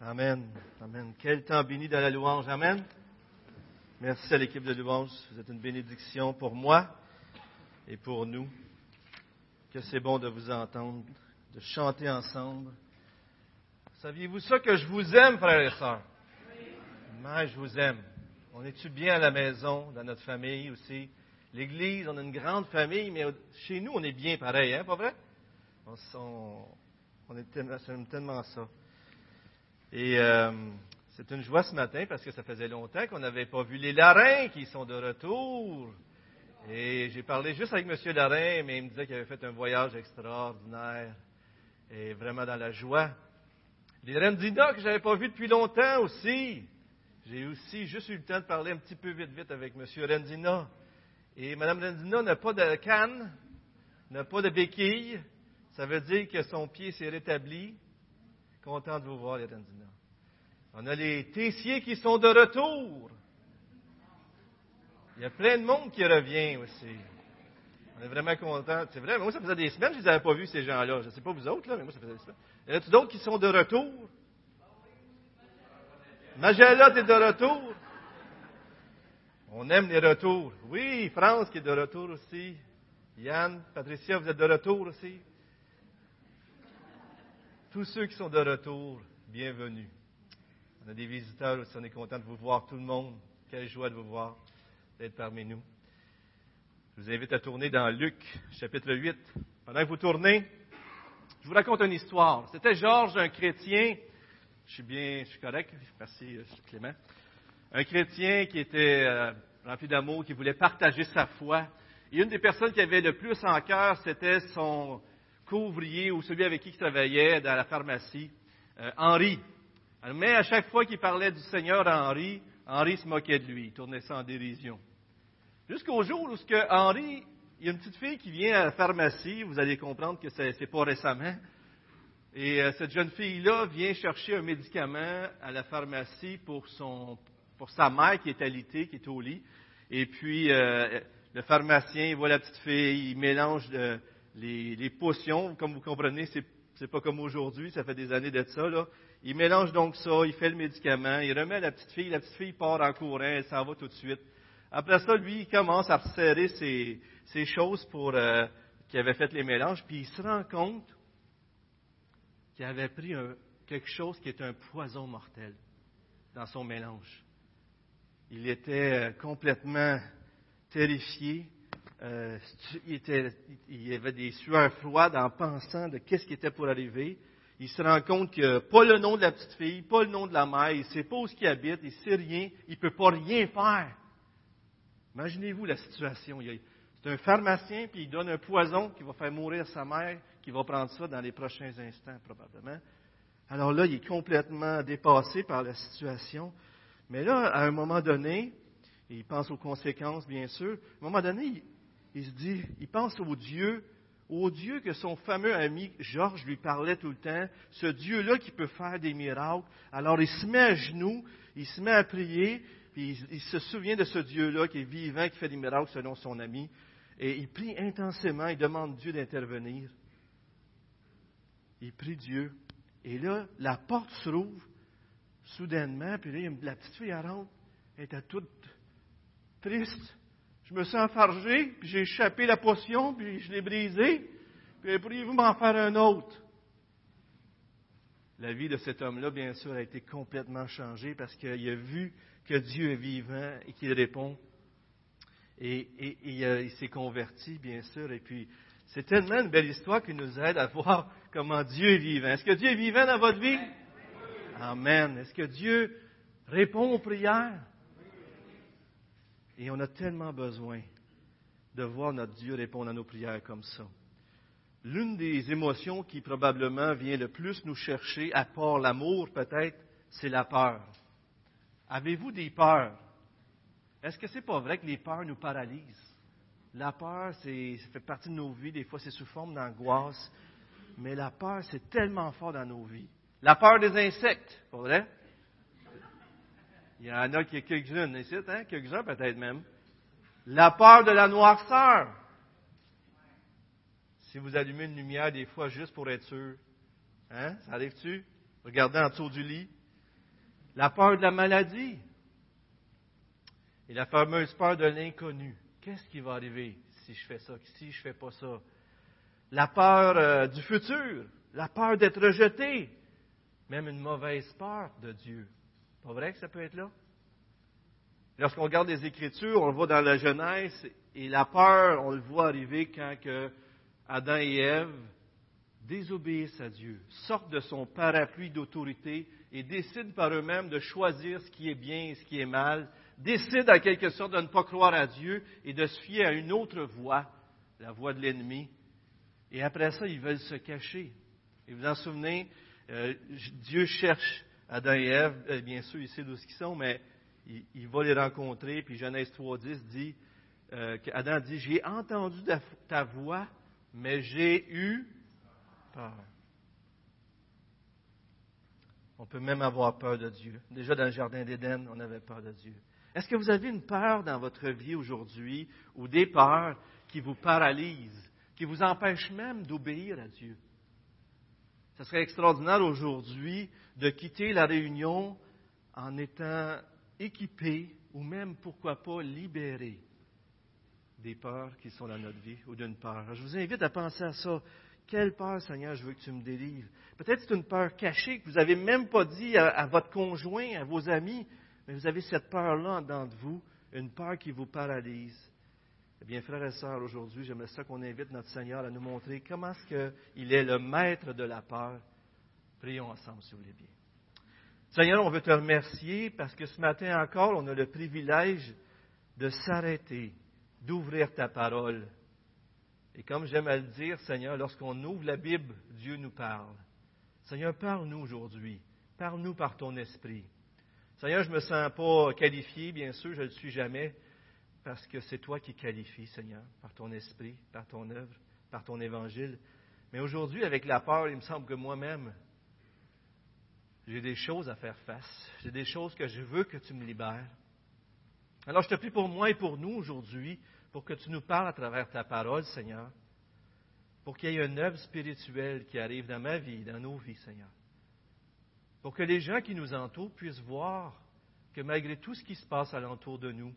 Amen. Amen. Quel temps béni dans la louange. Amen. Merci à l'équipe de louange. Vous êtes une bénédiction pour moi et pour nous. Que c'est bon de vous entendre, de chanter ensemble. Saviez-vous ça que je vous aime, frères et sœurs? Moi, je vous aime. On est-tu bien à la maison, dans notre famille aussi? L'Église, on a une grande famille, mais chez nous, on est bien pareil, hein, pas vrai? On, on est tellement, tellement ça. Et euh, c'est une joie ce matin parce que ça faisait longtemps qu'on n'avait pas vu les Larins qui sont de retour. Et j'ai parlé juste avec M. Larin, mais il me disait qu'il avait fait un voyage extraordinaire et vraiment dans la joie. Les Rendina que je n'avais pas vus depuis longtemps aussi. J'ai aussi juste eu le temps de parler un petit peu vite vite avec M. Rendina. Et Mme Rendina n'a pas de canne, n'a pas de béquille. Ça veut dire que son pied s'est rétabli. Content de vous voir, les Rendina. On a les Tessiers qui sont de retour. Il y a plein de monde qui revient aussi. On est vraiment content. C'est vrai, moi, ça faisait des semaines que je ne les avais pas vus, ces gens-là. Je ne sais pas vous autres, là, mais moi, ça faisait des semaines. Y en a-t-il d'autres qui sont de retour? Magella, tu es de retour? On aime les retours. Oui, France qui est de retour aussi. Yann, Patricia, vous êtes de retour aussi. Tous ceux qui sont de retour, bienvenue. On a des visiteurs aussi, on est content de vous voir, tout le monde. Quelle joie de vous voir, d'être parmi nous. Je vous invite à tourner dans Luc, chapitre 8. Pendant que vous tournez, je vous raconte une histoire. C'était Georges, un chrétien. Je suis bien, je suis correct. Merci, euh, Clément. Un chrétien qui était euh, rempli d'amour, qui voulait partager sa foi. Et une des personnes qui avait le plus en cœur, c'était son couvrier ou celui avec qui il travaillait dans la pharmacie, euh, Henri. Mais à chaque fois qu'il parlait du Seigneur à Henri, Henri se moquait de lui, il tournait ça en dérision. Jusqu'au jour où que Henri, il y a une petite fille qui vient à la pharmacie, vous allez comprendre que ce n'est pas récemment, et euh, cette jeune fille-là vient chercher un médicament à la pharmacie pour, son, pour sa mère qui est alitée, qui est au lit. Et puis, euh, le pharmacien, il voit la petite fille, il mélange euh, les, les, potions. Comme vous comprenez, c'est, c'est pas comme aujourd'hui, ça fait des années d'être ça. Là. Il mélange donc ça, il fait le médicament, il remet la petite fille, la petite fille part en courant, elle s'en va tout de suite. Après ça, lui, il commence à resserrer ses, ses choses pour euh, qu'il avait fait les mélanges, puis il se rend compte qu'il avait pris un, quelque chose qui est un poison mortel dans son mélange. Il était euh, complètement terrifié. Euh, il, était, il avait des sueurs froides en pensant de qu'est-ce qui était pour arriver. Il se rend compte que pas le nom de la petite fille, pas le nom de la mère, il ne sait pas où il habite, il ne sait rien, il ne peut pas rien faire. Imaginez-vous la situation. C'est un pharmacien, puis il donne un poison qui va faire mourir sa mère, qui va prendre ça dans les prochains instants, probablement. Alors là, il est complètement dépassé par la situation. Mais là, à un moment donné, il pense aux conséquences, bien sûr. À un moment donné, il, se dit, il pense au Dieu, au Dieu que son fameux ami Georges lui parlait tout le temps, ce Dieu-là qui peut faire des miracles. Alors il se met à genoux, il se met à prier, il, se souvient de ce Dieu-là qui est vivant, qui fait des miracles selon son ami. Et il prie intensément, il demande Dieu d'intervenir. Il prie Dieu. Et là, la porte se rouvre soudainement, puis là, la petite fille rentre, elle était toute triste. Je me sens enfargé, puis j'ai échappé la potion, puis je l'ai brisée. Puis pourriez-vous m'en faire un autre? La vie de cet homme-là, bien sûr, a été complètement changée parce qu'il a vu que Dieu est vivant et qu'il répond. Et, il, s'est converti, bien sûr. Et puis, c'est tellement une belle histoire qui nous aide à voir comment Dieu est vivant. Est-ce que Dieu est vivant dans votre vie? Amen. Est-ce que Dieu répond aux prières? Et on a tellement besoin de voir notre Dieu répondre à nos prières comme ça. L'une des émotions qui probablement vient le plus nous chercher, à part l'amour peut-être, c'est la peur. Avez-vous des peurs? Est-ce que c'est pas vrai que les peurs nous paralysent? La peur, c'est, ça fait partie de nos vies. Des fois, c'est sous forme d'angoisse. Mais la peur, c'est tellement fort dans nos vies. La peur des insectes, pas vrai? Il y en a qui quelques-unes ici, hein? quelques-uns peut-être même. La peur de la noirceur. Si vous allumez une lumière des fois juste pour être sûr, hein? ça arrive-tu? Regardez en dessous du lit, la peur de la maladie et la fameuse peur de l'inconnu. Qu'est-ce qui va arriver si je fais ça, si je fais pas ça? La peur euh, du futur, la peur d'être rejeté, même une mauvaise peur de Dieu. Pas vrai que ça peut être là? Lorsqu'on regarde les Écritures, on le voit dans la Genèse, et la peur, on le voit arriver quand Adam et Ève désobéissent à Dieu, sortent de son parapluie d'autorité et décident par eux-mêmes de choisir ce qui est bien et ce qui est mal, décident en quelque sorte de ne pas croire à Dieu et de se fier à une autre voie, la voie de l'ennemi. Et après ça, ils veulent se cacher. Et vous en souvenez, euh, Dieu cherche Adam et Ève, euh, bien sûr, ils savent d'où ils sont, mais il, va les rencontrer, puis Genèse 3.10 dit, euh, Adam dit, j'ai entendu ta voix, mais j'ai eu peur. On peut même avoir peur de Dieu. Déjà dans le Jardin d'Éden, on avait peur de Dieu. Est-ce que vous avez une peur dans votre vie aujourd'hui ou des peurs qui vous paralysent, qui vous empêchent même d'obéir à Dieu? Ce serait extraordinaire aujourd'hui de quitter la réunion en étant équipé ou même, pourquoi pas, libéré des peurs qui sont dans notre vie ou d'une peur. Je vous invite à penser à ça. Quelle peur, Seigneur, je veux que tu me délivres? Peut-être c'est une peur cachée que vous n'avez même pas dit à, votre conjoint, à vos amis, mais vous avez cette peur-là dans vous, une peur qui vous paralyse. Eh bien, frères et sœurs, aujourd'hui, j'aimerais ça qu'on invite notre Seigneur à nous montrer comment est-ce qu'il est le maître de la peur. Prions ensemble, si vous voulez bien. Seigneur, on veut te remercier parce que ce matin encore, on a le privilège de s'arrêter, d'ouvrir ta parole. Et comme j'aime à le dire, Seigneur, lorsqu'on ouvre la Bible, Dieu nous parle. Seigneur, parle-nous aujourd'hui. Parle-nous par ton esprit. Seigneur, je ne me sens pas qualifié, bien sûr, je ne le suis jamais, parce que c'est toi qui qualifies, Seigneur, par ton esprit, par ton œuvre, par ton évangile. Mais aujourd'hui, avec la peur, il me semble que moi-même, j'ai des choses à faire face. J'ai des choses que je veux que tu me libères. Alors je te prie pour moi et pour nous aujourd'hui, pour que tu nous parles à travers ta parole, Seigneur, pour qu'il y ait une œuvre spirituelle qui arrive dans ma vie, dans nos vies, Seigneur. Pour que les gens qui nous entourent puissent voir que malgré tout ce qui se passe alentour de nous,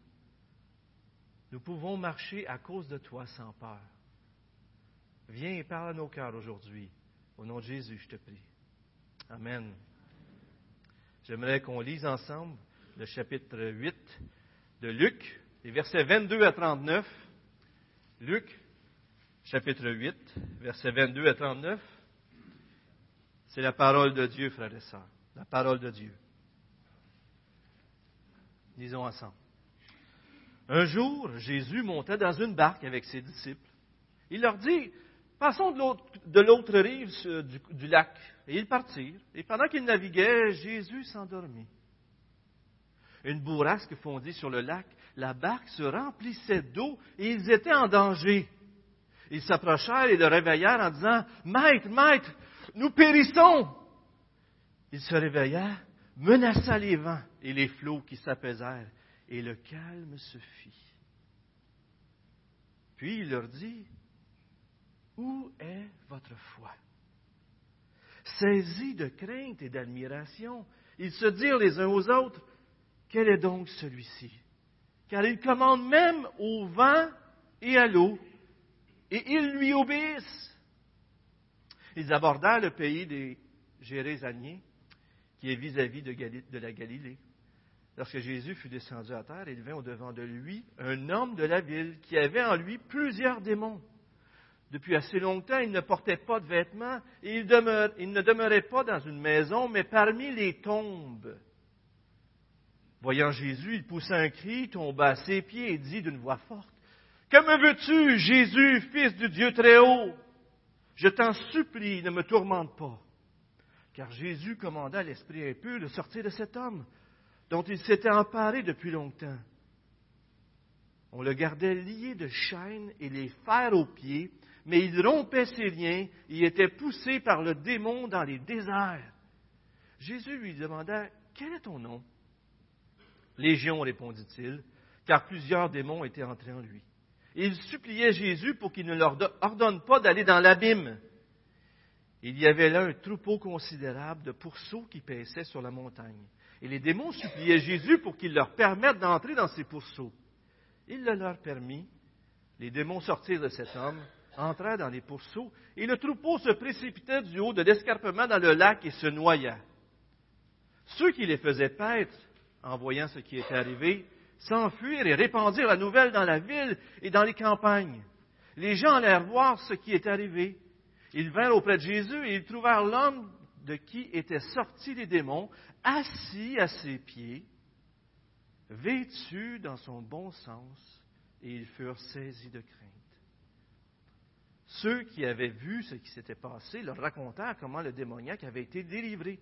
nous pouvons marcher à cause de toi sans peur. Viens et parle à nos cœurs aujourd'hui. Au nom de Jésus, je te prie. Amen. J'aimerais qu'on lise ensemble le chapitre 8 de Luc, les versets 22 à 39. Luc, chapitre 8, versets 22 à 39. C'est la parole de Dieu, frères et sœurs. La parole de Dieu. Lisons ensemble. Un jour, Jésus monta dans une barque avec ses disciples. Il leur dit, Passons de l'autre rive du, lac. Et ils partirent. Et pendant qu'ils naviguaient, Jésus s'endormit. Une bourrasque fondit sur le lac. La barque se remplissait d'eau et ils étaient en danger. Ils s'approchèrent et le réveillèrent en disant Maître, maître, nous périssons. Il se réveilla, menaça les vents et les flots qui s'apaisèrent, et le calme se fit. Puis il leur dit où est votre foi Saisis de crainte et d'admiration, ils se dirent les uns aux autres, quel est donc celui-ci? Car il commande même au vent et à l'eau, et ils lui obéissent. Ils abordèrent le pays des Gérézaniens, qui est vis-à-vis de la Galilée. Lorsque Jésus fut descendu à terre, il vint au-devant de lui un homme de la ville qui avait en lui plusieurs démons depuis assez longtemps, il ne portait pas de vêtements et il, ne demeurait pas dans une maison, mais parmi les tombes. Voyant Jésus, il poussa un cri, tomba à ses pieds et dit d'une voix forte, Que me veux-tu, Jésus, fils du Dieu très haut Je t'en supplie, ne me tourmente pas. Car Jésus commanda à l'esprit impur de sortir de cet homme, dont il s'était emparé depuis longtemps. On le gardait lié de chaînes et les fers aux pieds, mais il rompait ses liens, il était poussé par le démon dans les déserts. Jésus lui demanda, Quel est ton nom Légion, répondit-il, car plusieurs démons étaient entrés en lui. Et il suppliait Jésus pour qu'il ne leur ordonne pas d'aller dans l'abîme. Il y avait là un troupeau considérable de pourceaux qui paissaient sur la montagne. Et les démons suppliaient Jésus pour qu'il leur permette d'entrer dans ces pourceaux. Il le leur permit. Les démons sortirent de cet homme, entrèrent dans les pourceaux, et le troupeau se précipitait du haut de l'escarpement dans le lac et se noya. Ceux qui les faisaient paître, en voyant ce qui était arrivé, s'enfuirent et répandirent la nouvelle dans la ville et dans les campagnes. Les gens allèrent voir ce qui était arrivé. Ils vinrent auprès de Jésus et ils trouvèrent l'homme de qui étaient sortis les démons, assis à ses pieds, vêtu dans son bon sens, et ils furent saisis de crainte. Ceux qui avaient vu ce qui s'était passé leur racontèrent comment le démoniaque avait été délivré.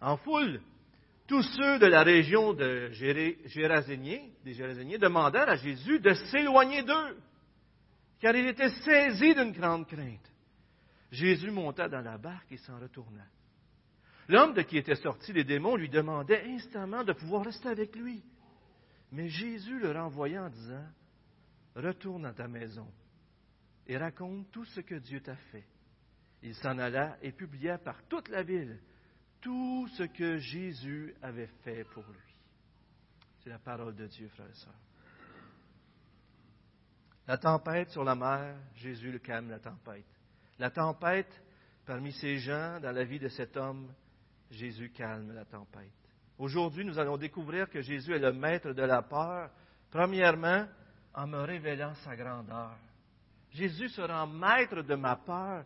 En foule, tous ceux de la région de Géraséniens, des demandèrent à Jésus de s'éloigner d'eux, car il était saisi d'une grande crainte. Jésus monta dans la barque et s'en retourna. L'homme de qui étaient sortis les démons lui demandait instamment de pouvoir rester avec lui. Mais Jésus le renvoya en disant, Retourne à ta maison et raconte tout ce que Dieu t'a fait. Il s'en alla et publia par toute la ville tout ce que Jésus avait fait pour lui. C'est la parole de Dieu, frères et sœurs. La tempête sur la mer, Jésus le calme la tempête. La tempête parmi ces gens, dans la vie de cet homme, Jésus calme la tempête. Aujourd'hui, nous allons découvrir que Jésus est le maître de la peur, premièrement en me révélant sa grandeur. Jésus sera maître de ma peur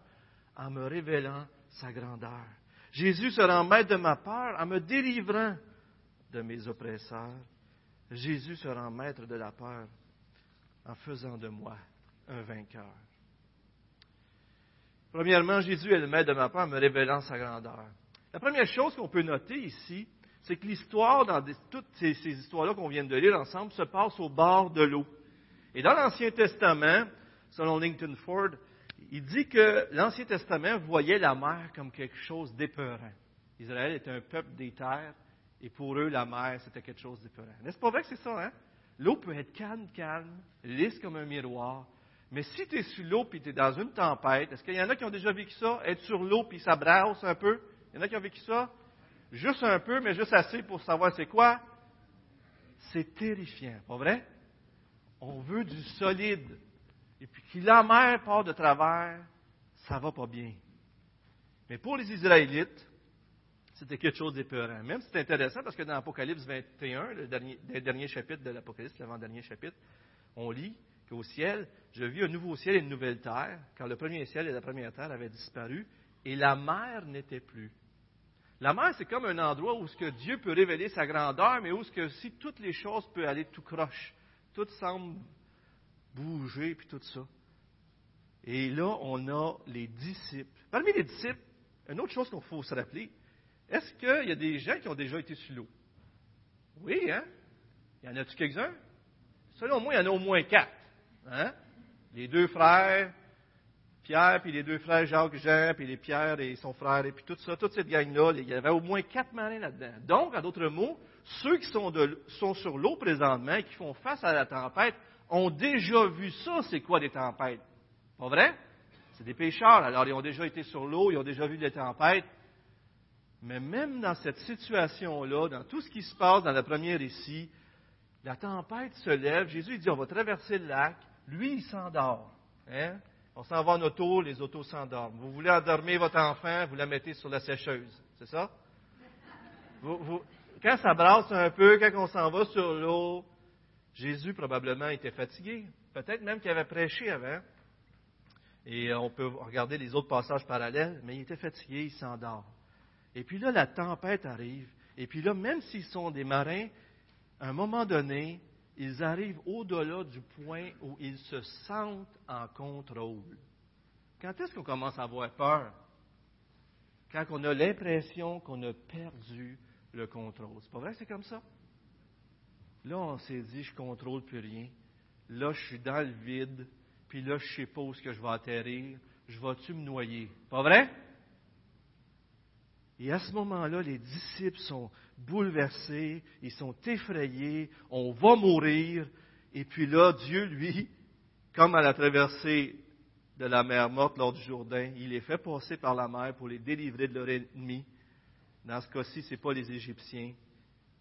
en me révélant sa grandeur. Jésus sera maître de ma peur en me délivrant de mes oppresseurs. Jésus sera maître de la peur en faisant de moi un vainqueur. Premièrement, Jésus est le maître de ma peur en me révélant sa grandeur. La première chose qu'on peut noter ici, c'est que l'histoire, dans toutes ces, ces histoires-là qu'on vient de lire ensemble, se passe au bord de l'eau. Et dans l'Ancien Testament, selon Lincoln Ford, il dit que l'Ancien Testament voyait la mer comme quelque chose d'épeurant. Israël était un peuple des terres, et pour eux, la mer, c'était quelque chose d'épeurant. N'est-ce pas vrai que c'est ça, hein? L'eau peut être calme, calme, lisse comme un miroir, mais si tu es sur l'eau et tu es dans une tempête, est-ce qu'il y en a qui ont déjà vécu ça? Être sur l'eau puis ça brasse un peu? Il y en a qui ont vécu ça? Juste un peu, mais juste assez pour savoir c'est quoi? C'est terrifiant, pas vrai? On veut du solide. Et puis que la mer part de travers, ça va pas bien. Mais pour les Israélites, c'était quelque chose d'épeurant. Même c'est intéressant parce que dans l'Apocalypse 21, le dernier, le dernier chapitre de l'Apocalypse, l'avant-dernier chapitre, on lit qu'au ciel, je vis un nouveau ciel et une nouvelle terre, car le premier ciel et la première terre avaient disparu, et la mer n'était plus. La mer, c'est comme un endroit où ce que Dieu peut révéler sa grandeur, mais où ce que si toutes les choses peuvent aller tout croche, tout semble bouger, puis tout ça. Et là, on a les disciples. Parmi les disciples, une autre chose qu'il faut se rappeler, est-ce qu'il y a des gens qui ont déjà été sur l'eau? Oui, hein? Y en a-tu quelques-uns? Selon moi, il y en a au moins quatre. Hein? Les deux frères, Pierre, puis les deux frères Jacques, Jean, puis les Pierre et son frère, et puis tout ça, toute cette gang-là, il y avait au moins quatre marins là-dedans. Donc, en d'autres mots, ceux qui sont, sur l'eau présentement qui font face à la tempête ont déjà vu ça, c'est quoi des tempêtes. Pas vrai? C'est des pêcheurs, alors ils ont déjà été sur l'eau, ils ont déjà vu des tempêtes. Mais même dans cette situation-là, dans tout ce qui se passe dans le premier récit, la tempête se lève, Jésus dit on va traverser le lac, lui il s'endort. Hein? On s'en va en auto, les autos s'endorment. Vous voulez endormir votre enfant, vous la mettez sur la sécheuse. C'est ça? quand ça brasse un peu, quand on s'en va sur l'eau, Jésus probablement était fatigué. Peut-être même qu'il avait prêché avant. Et on peut regarder les autres passages parallèles, mais il était fatigué, il s'endort. Et puis là, la tempête arrive. Et puis là, même s'ils sont des marins, à un moment donné, ils arrivent au-delà du point où ils se sentent en contrôle. Quand est-ce qu'on commence à avoir peur? Quand on a l'impression qu'on a perdu le contrôle. C'est pas vrai que c'est comme ça? Là, on s'est dit, je contrôle plus rien. Là, je suis dans le vide. Puis là, je sais pas où que je vais atterrir. Je vais-tu me noyer? Pas vrai? Et à ce moment-là, les disciples sont bouleversés, ils sont effrayés, on va mourir. Et puis là, Dieu, lui, comme à la traversée de la mer morte lors du Jourdain. Il les fait passer par la mer pour les délivrer de leur ennemi. Dans ce cas-ci, ce n'est pas les Égyptiens,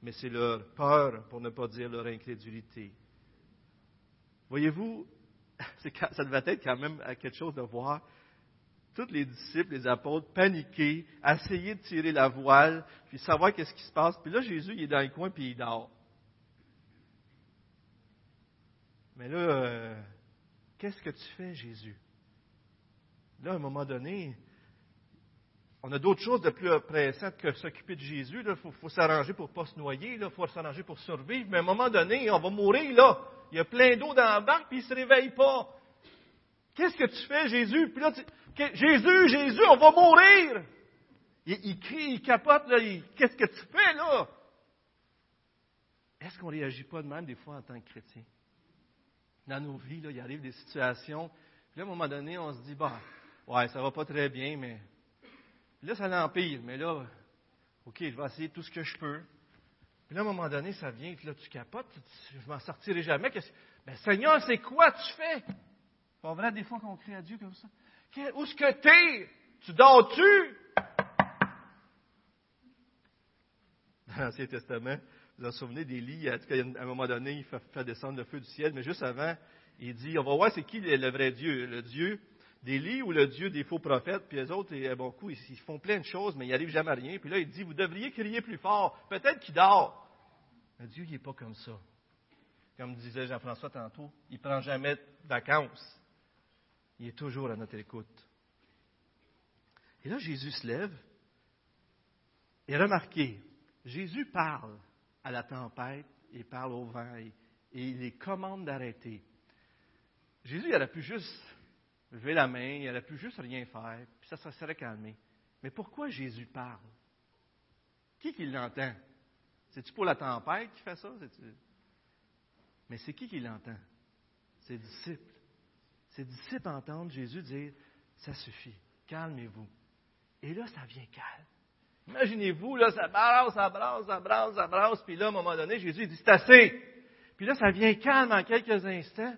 mais c'est leur peur, pour ne pas dire leur incrédulité. Voyez-vous, ça devait être quand même quelque chose de voir tous les disciples, les apôtres, paniqués, essayer de tirer la voile, puis savoir qu'est-ce qui se passe. Puis là, Jésus, il est dans le coin, puis il dort. Mais là, euh, qu'est-ce que tu fais, Jésus? Là, à un moment donné, on a d'autres choses de plus pressantes que s'occuper de Jésus. Il faut, s'arranger pour ne pas se noyer, il faut s'arranger pour survivre. Mais à un moment donné, on va mourir, là. Il y a plein d'eau dans la barque, puis il ne se réveille pas. Qu'est-ce que tu fais, Jésus? Puis là, Jésus, Jésus, on va mourir! Il, crie, il capote. Qu'est-ce que tu fais, là? Est-ce qu'on ne réagit pas de même des fois en tant que chrétien? Dans nos vies, il arrive des situations, puis là, à un moment donné, on se dit, bah, ouais, ça va pas très bien, mais là, ça l'empire, mais là, OK, je vais essayer tout ce que je peux. Puis là, à un moment donné, ça vient, puis là, tu capotes, je m'en sortirai jamais. Mais Seigneur, c'est quoi tu fais? Pas vrai, des fois qu'on crie à Dieu comme ça. Où est-ce que t'es? Tu dors-tu? Dans l'Ancien Testament, vous vous souvenez d'Élie, à un moment donné, il fait, descendre le feu du ciel, mais juste avant, il dit, on va voir c'est qui le, vrai Dieu, le Dieu d'Élie ou le Dieu des faux prophètes, puis les autres, coup, ils, font plein de choses, mais il arrive jamais à rien. Puis là, il dit, vous devriez crier plus fort. Peut-être qu'il dort. Mais Dieu, il n'est pas comme ça. Comme disait Jean-François tantôt, il prend jamais de vacances. Il est toujours à notre écoute. Et là, Jésus se lève. Et remarquez, Jésus parle à la tempête, il parle au vent et, il les commande d'arrêter. Jésus, il aurait pu juste lever la main, il aurait pu juste rien faire, puis ça, se serait calmé. Mais pourquoi Jésus parle? Qui qui l'entend? C'est-tu pour la tempête qui fait ça? Mais c'est qui qui l'entend? Ses disciples. Ses disciples entendent Jésus dire Ça suffit, calmez-vous. Et là, ça vient calme. Imaginez-vous, là, ça brasse, ça brasse, ça brasse, ça brasse, puis là, à un moment donné, Jésus dit C'est assez. Puis là, ça vient calme en quelques instants.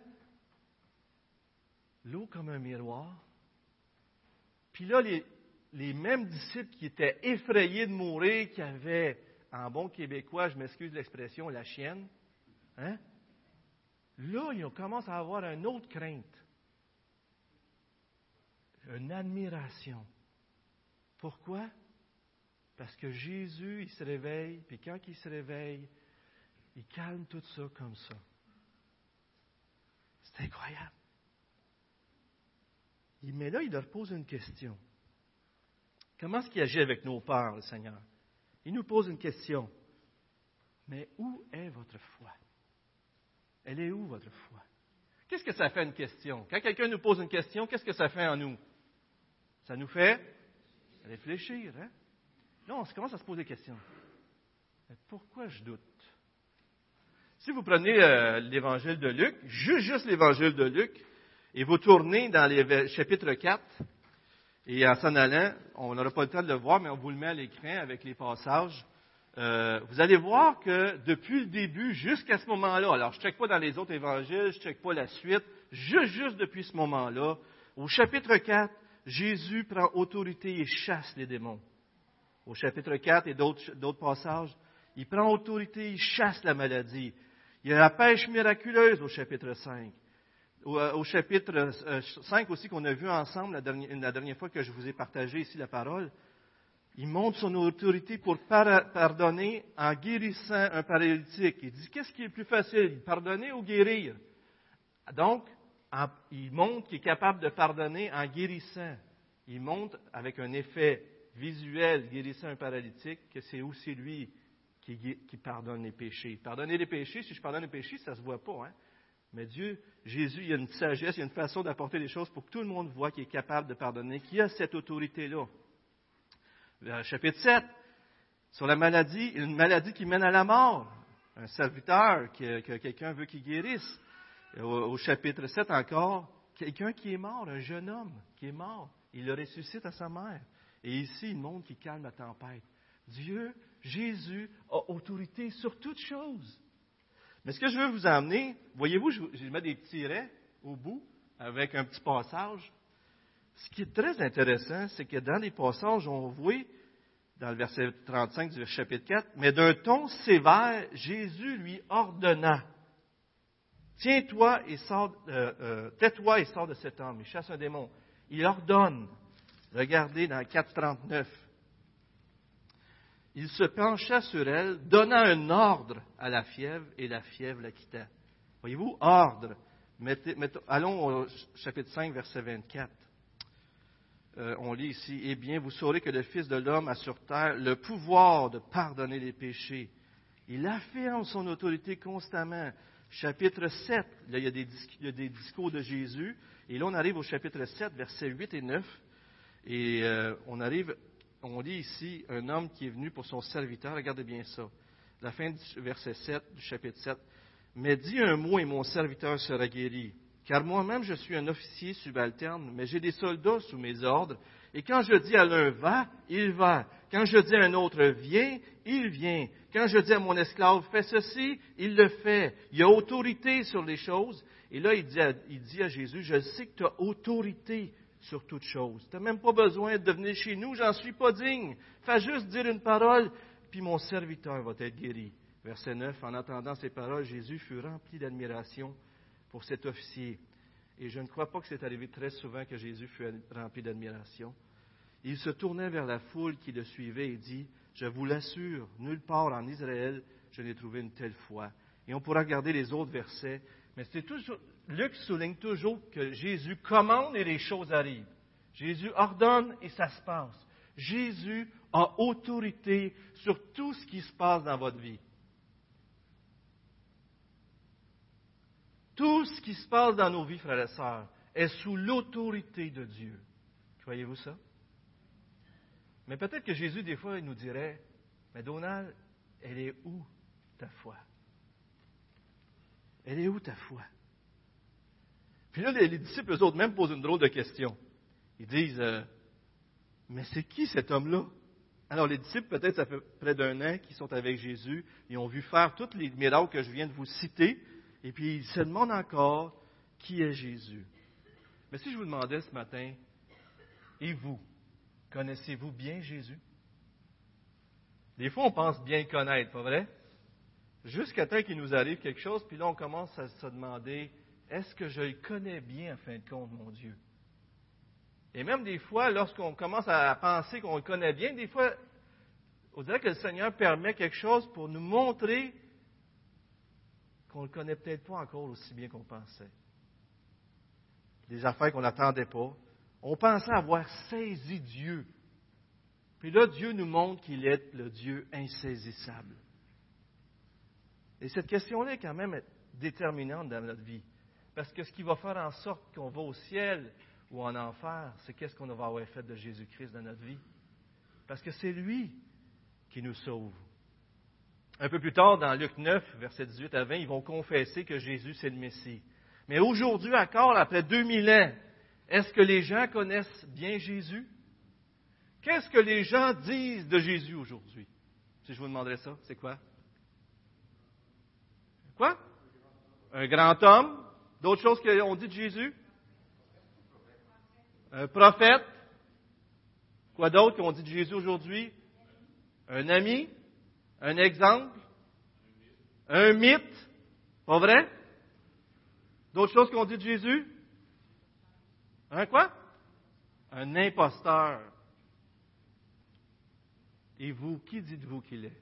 L'eau comme un miroir. Puis là, les, mêmes disciples qui étaient effrayés de mourir, qui avaient, en bon québécois, je m'excuse l'expression, la chienne, hein? là, ils commencent à avoir une autre crainte une admiration. Pourquoi? Parce que Jésus, il se réveille, puis quand il se réveille, il calme tout ça comme ça. C'est incroyable. Mais là, il leur pose une question. Comment est-ce qu'il agit avec nos peurs, le Seigneur? Il nous pose une question. Mais où est votre foi? Elle est où, votre foi? Qu'est-ce que ça fait une question? Quand quelqu'un nous pose une question, qu'est-ce que ça fait en nous? Ça nous fait réfléchir. Hein? Là, on commence à se poser des questions. pourquoi je doute? Si vous prenez euh, l'évangile de Luc, juste, juste l'évangile de Luc, et vous tournez dans le chapitre 4, et en s'en allant, on n'aura pas le temps de le voir, mais on vous le met à l'écran avec les passages. Euh, vous allez voir que depuis le début jusqu'à ce moment-là, alors je ne check pas dans les autres évangiles, je ne check pas la suite, juste, juste depuis ce moment-là, au chapitre 4, Jésus prend autorité et chasse les démons. Au chapitre 4 et d'autres passages, il prend autorité, il chasse la maladie. Il y a la pêche miraculeuse au chapitre 5. Au, euh, chapitre 5 euh, aussi qu'on a vu ensemble la dernière, fois que je vous ai partagé ici la parole, il montre son autorité pour pardonner en guérissant un paralytique. Il dit, qu'est-ce qui est plus facile, pardonner ou guérir? Donc, il montre qu'il est capable de pardonner en guérissant. Il montre avec un effet visuel, guérissant un paralytique, que c'est aussi lui qui, pardonne les péchés. Pardonner les péchés, si je pardonne les péchés, ça ne se voit pas. Hein? Mais Dieu, Jésus, il y a une sagesse, il y a une façon d'apporter les choses pour que tout le monde voit qu'il est capable de pardonner, qu'il a cette autorité-là. Chapitre 7, sur la maladie, une maladie qui mène à la mort. Un serviteur que quelqu'un veut qu'il guérisse au, chapitre 7 encore, quelqu'un qui est mort, un jeune homme qui est mort, il le ressuscite à sa mère. Et ici, il montre qu'il calme la tempête. Dieu, Jésus, a autorité sur toutes choses. Mais ce que je veux vous amener, voyez-vous, je, mets des petits raies au bout avec un petit passage. ce qui est très intéressant, c'est que dans les passages, on voit, dans le verset 35 du chapitre 4, mais d'un ton sévère, Jésus lui ordonna Tiens-toi et sors, euh, euh, tais-toi et sors de cet homme. Il chasse un démon. Il ordonne. Regardez dans 4.39. Il se pencha sur elle, donna un ordre à la fièvre, et la fièvre la quitta. Voyez-vous, ordre. allons au chapitre 5, verset 24. Euh, on lit ici, Eh bien, vous saurez que le Fils de l'homme a sur terre le pouvoir de pardonner les péchés. Il affirme son autorité constamment. Chapitre 7, là, il y, a des, discours de Jésus. Et là, on arrive au chapitre 7, versets 8 et 9. Et euh, on arrive, on lit ici un homme qui est venu pour son serviteur. Regardez bien ça. La fin du verset 7 du chapitre 7. Mais dis un mot et mon serviteur sera guéri. Car moi-même je suis un officier subalterne, mais j'ai des soldats sous mes ordres. Et quand je dis à l'un va, il va. Quand je dis à un autre viens, il vient. Quand je dis à mon esclave fais ceci, il le fait. Il a autorité sur les choses. Et là, il dit à, Jésus, je sais que tu as autorité sur toutes choses. Tu n'as même pas besoin de venir chez nous, j'en suis pas digne. Fais juste dire une parole, puis mon serviteur va être guéri. Verset 9, en entendant ces paroles, Jésus fut rempli d'admiration pour cet officier. Et je ne crois pas que c'est arrivé très souvent que Jésus fut rempli d'admiration. Il se tournait vers la foule qui le suivait et dit, Je vous l'assure, nulle part en Israël je n'ai trouvé une telle foi. Et on pourra regarder les autres versets, mais c'est toujours, Luc souligne toujours que Jésus commande et les choses arrivent. Jésus ordonne et ça se passe. Jésus a autorité sur tout ce qui se passe dans votre vie. Tout ce qui se passe dans nos vies, frères et sœurs, est sous l'autorité de Dieu. Croyez-vous ça? Mais peut-être que Jésus, des fois, il nous dirait, mais Donald, elle est où ta foi? Elle est où ta foi? Puis là, les, disciples, eux autres, même posent une drôle de question. Ils disent, euh, mais c'est qui cet homme-là? Alors, les disciples, peut-être ça fait près d'un an qu'ils sont avec Jésus, ils ont vu faire tous les miracles que je viens de vous citer, et puis ils se demandent encore qui est Jésus. Mais si je vous demandais ce matin, et vous, connaissez-vous bien Jésus? Des fois, on pense bien connaître, pas vrai? Jusqu'à temps qu'il nous arrive quelque chose, puis là, on commence à se demander, est-ce que je le connais bien, en fin de compte, mon Dieu? Et même des fois, lorsqu'on commence à penser qu'on le connaît bien, des fois, on dirait que le Seigneur permet quelque chose pour nous montrer qu'on ne le connaît peut-être pas encore aussi bien qu'on pensait. Des affaires qu'on n'attendait pas. On pensait avoir saisi Dieu. Puis là, Dieu nous montre qu'il est le Dieu insaisissable. Et cette question-là est quand même déterminante dans notre vie. Parce que ce qui va faire en sorte qu'on va au ciel ou en enfer, c'est qu'est-ce qu'on va avoir fait de Jésus-Christ dans notre vie? Parce que c'est lui qui nous sauve. Un peu plus tard, dans Luc 9, versets 18 à 20, ils vont confesser que Jésus, c'est le Messie. Mais aujourd'hui encore, après 2000 ans, est-ce que les gens connaissent bien Jésus? Qu'est-ce que les gens disent de Jésus aujourd'hui? Si je vous demanderais ça, c'est quoi? Quoi? Un grand homme, D'autres choses qu'on dit de Jésus? Un prophète. Quoi d'autre qu'on dit de Jésus aujourd'hui? Un ami? Un exemple? Un mythe? Pas vrai? D'autres choses qu'on dit de Jésus? Un quoi? Un imposteur. Et vous, qui dites-vous qu'il est?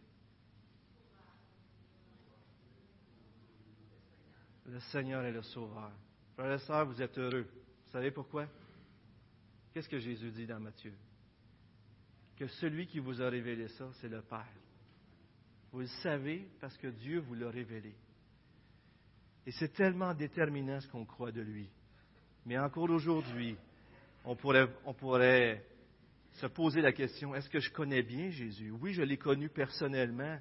Le Seigneur est le Sauveur. Frères et sœurs, vous êtes heureux. Vous savez pourquoi? Qu'est-ce que Jésus dit dans Matthieu? Que celui qui vous a révélé ça, c'est le Père. Vous le savez parce que Dieu vous l'a révélé. Et c'est tellement déterminant ce qu'on croit de lui. Mais encore aujourd'hui, on pourrait, on pourrait se poser la question, est-ce que je connais bien Jésus? Oui, je l'ai connu personnellement,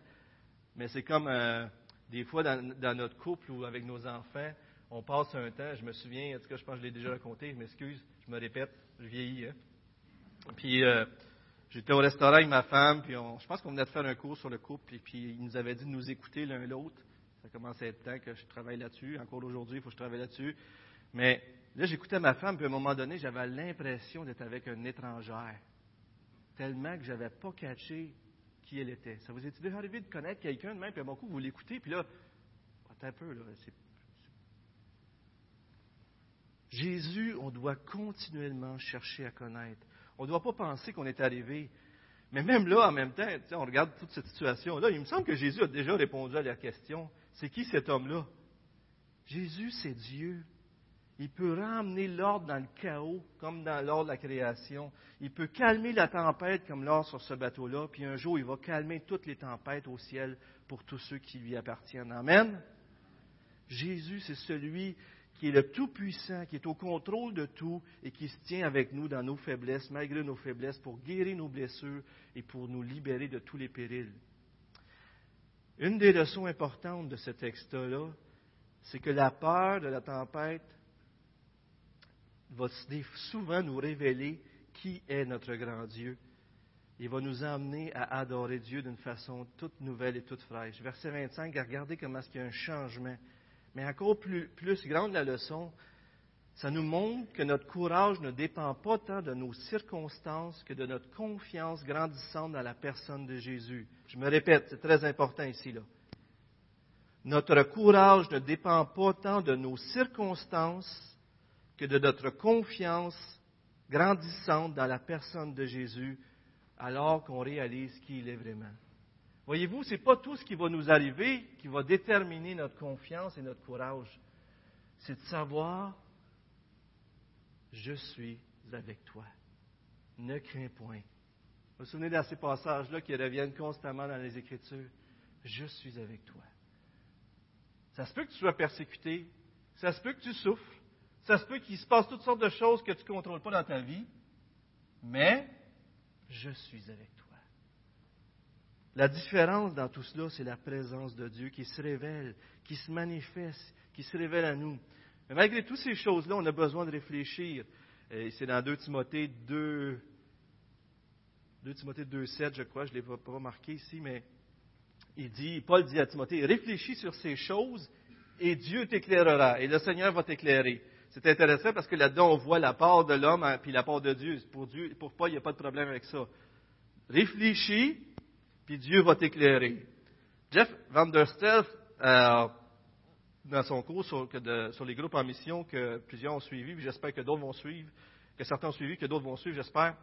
mais c'est comme un, des fois, dans, notre couple ou avec nos enfants, on passe un temps, je me souviens, en tout cas, je pense que je l'ai déjà raconté, je m'excuse, je me répète, je vieillis. Hein. Puis, euh, j'étais au restaurant avec ma femme, puis je pense qu'on venait de faire un cours sur le couple, et puis il nous avait dit de nous écouter l'un l'autre. Ça commence à être temps que je travaille là-dessus. Encore aujourd'hui, il faut que je travaille là-dessus. Mais là, j'écoutais ma femme, puis à un moment donné, j'avais l'impression d'être avec une étrangère. Tellement que je n'avais pas catché qui elle était. Ça vous est déjà arrivé de connaître quelqu'un de même, puis à mon coup, vous l'écoutez, puis là, attends un peu, là, Jésus, on doit continuellement chercher à connaître. On ne doit pas penser qu'on est arrivé. Mais même là, en même temps, on regarde toute cette situation-là, il me semble que Jésus a déjà répondu à la question. C'est qui cet homme-là? Jésus, c'est Dieu. Il peut ramener l'ordre dans le chaos, comme dans l'ordre de la création. Il peut calmer la tempête, comme l'ordre sur ce bateau-là. Puis un jour, il va calmer toutes les tempêtes au ciel pour tous ceux qui lui appartiennent. Amen. Jésus, c'est celui qui est le Tout-Puissant, qui est au contrôle de tout et qui se tient avec nous dans nos faiblesses, malgré nos faiblesses, pour guérir nos blessures et pour nous libérer de tous les périls. Une des leçons importantes de ce texte-là, c'est que la peur de la tempête va souvent nous révéler qui est notre grand Dieu et va nous emmener à adorer Dieu d'une façon toute nouvelle et toute fraîche. Verset 25, regardez comment est-ce qu'il y a un changement. Mais encore plus, plus grande la leçon, ça nous montre que notre courage ne dépend pas tant de nos circonstances que de notre confiance grandissante dans la personne de Jésus. Je me répète, c'est très important ici. Là. Notre courage ne dépend pas tant de nos circonstances que de notre confiance grandissante dans la personne de Jésus alors qu'on réalise qui il est vraiment. Voyez-vous, ce n'est pas tout ce qui va nous arriver qui va déterminer notre confiance et notre courage. C'est de savoir, je suis avec toi. Ne crains point. Vous vous souvenez de ces passages-là qui reviennent constamment dans les Écritures? Je suis avec toi. Ça se peut que tu sois persécuté, ça se peut que tu souffres, ça se peut qu'il se passe toutes sortes de choses que tu ne contrôles pas dans ta vie, mais je suis avec toi. La différence dans tout cela, c'est la présence de Dieu qui se révèle, qui se manifeste, qui se révèle à nous. Mais malgré toutes ces choses-là, on a besoin de réfléchir. C'est dans 2 Timothée 2, 2 Timothée 2, 7, je crois, je ne l'ai pas marqué ici, mais il dit, Paul dit à Timothée, réfléchis sur ces choses et Dieu t'éclairera, et le Seigneur va t'éclairer. C'est intéressant parce que là-dedans, on voit la part de l'homme hein, la part de Dieu. Pour Dieu, pour Paul, il n'y a pas de problème avec ça. Réfléchis, puis Dieu va t'éclairer. Jeff Van der Stel, euh, dans son cours sur, les groupes en mission que plusieurs ont suivi, j'espère que d'autres vont suivre, que certains ont suivi, que d'autres vont suivre, j'espère,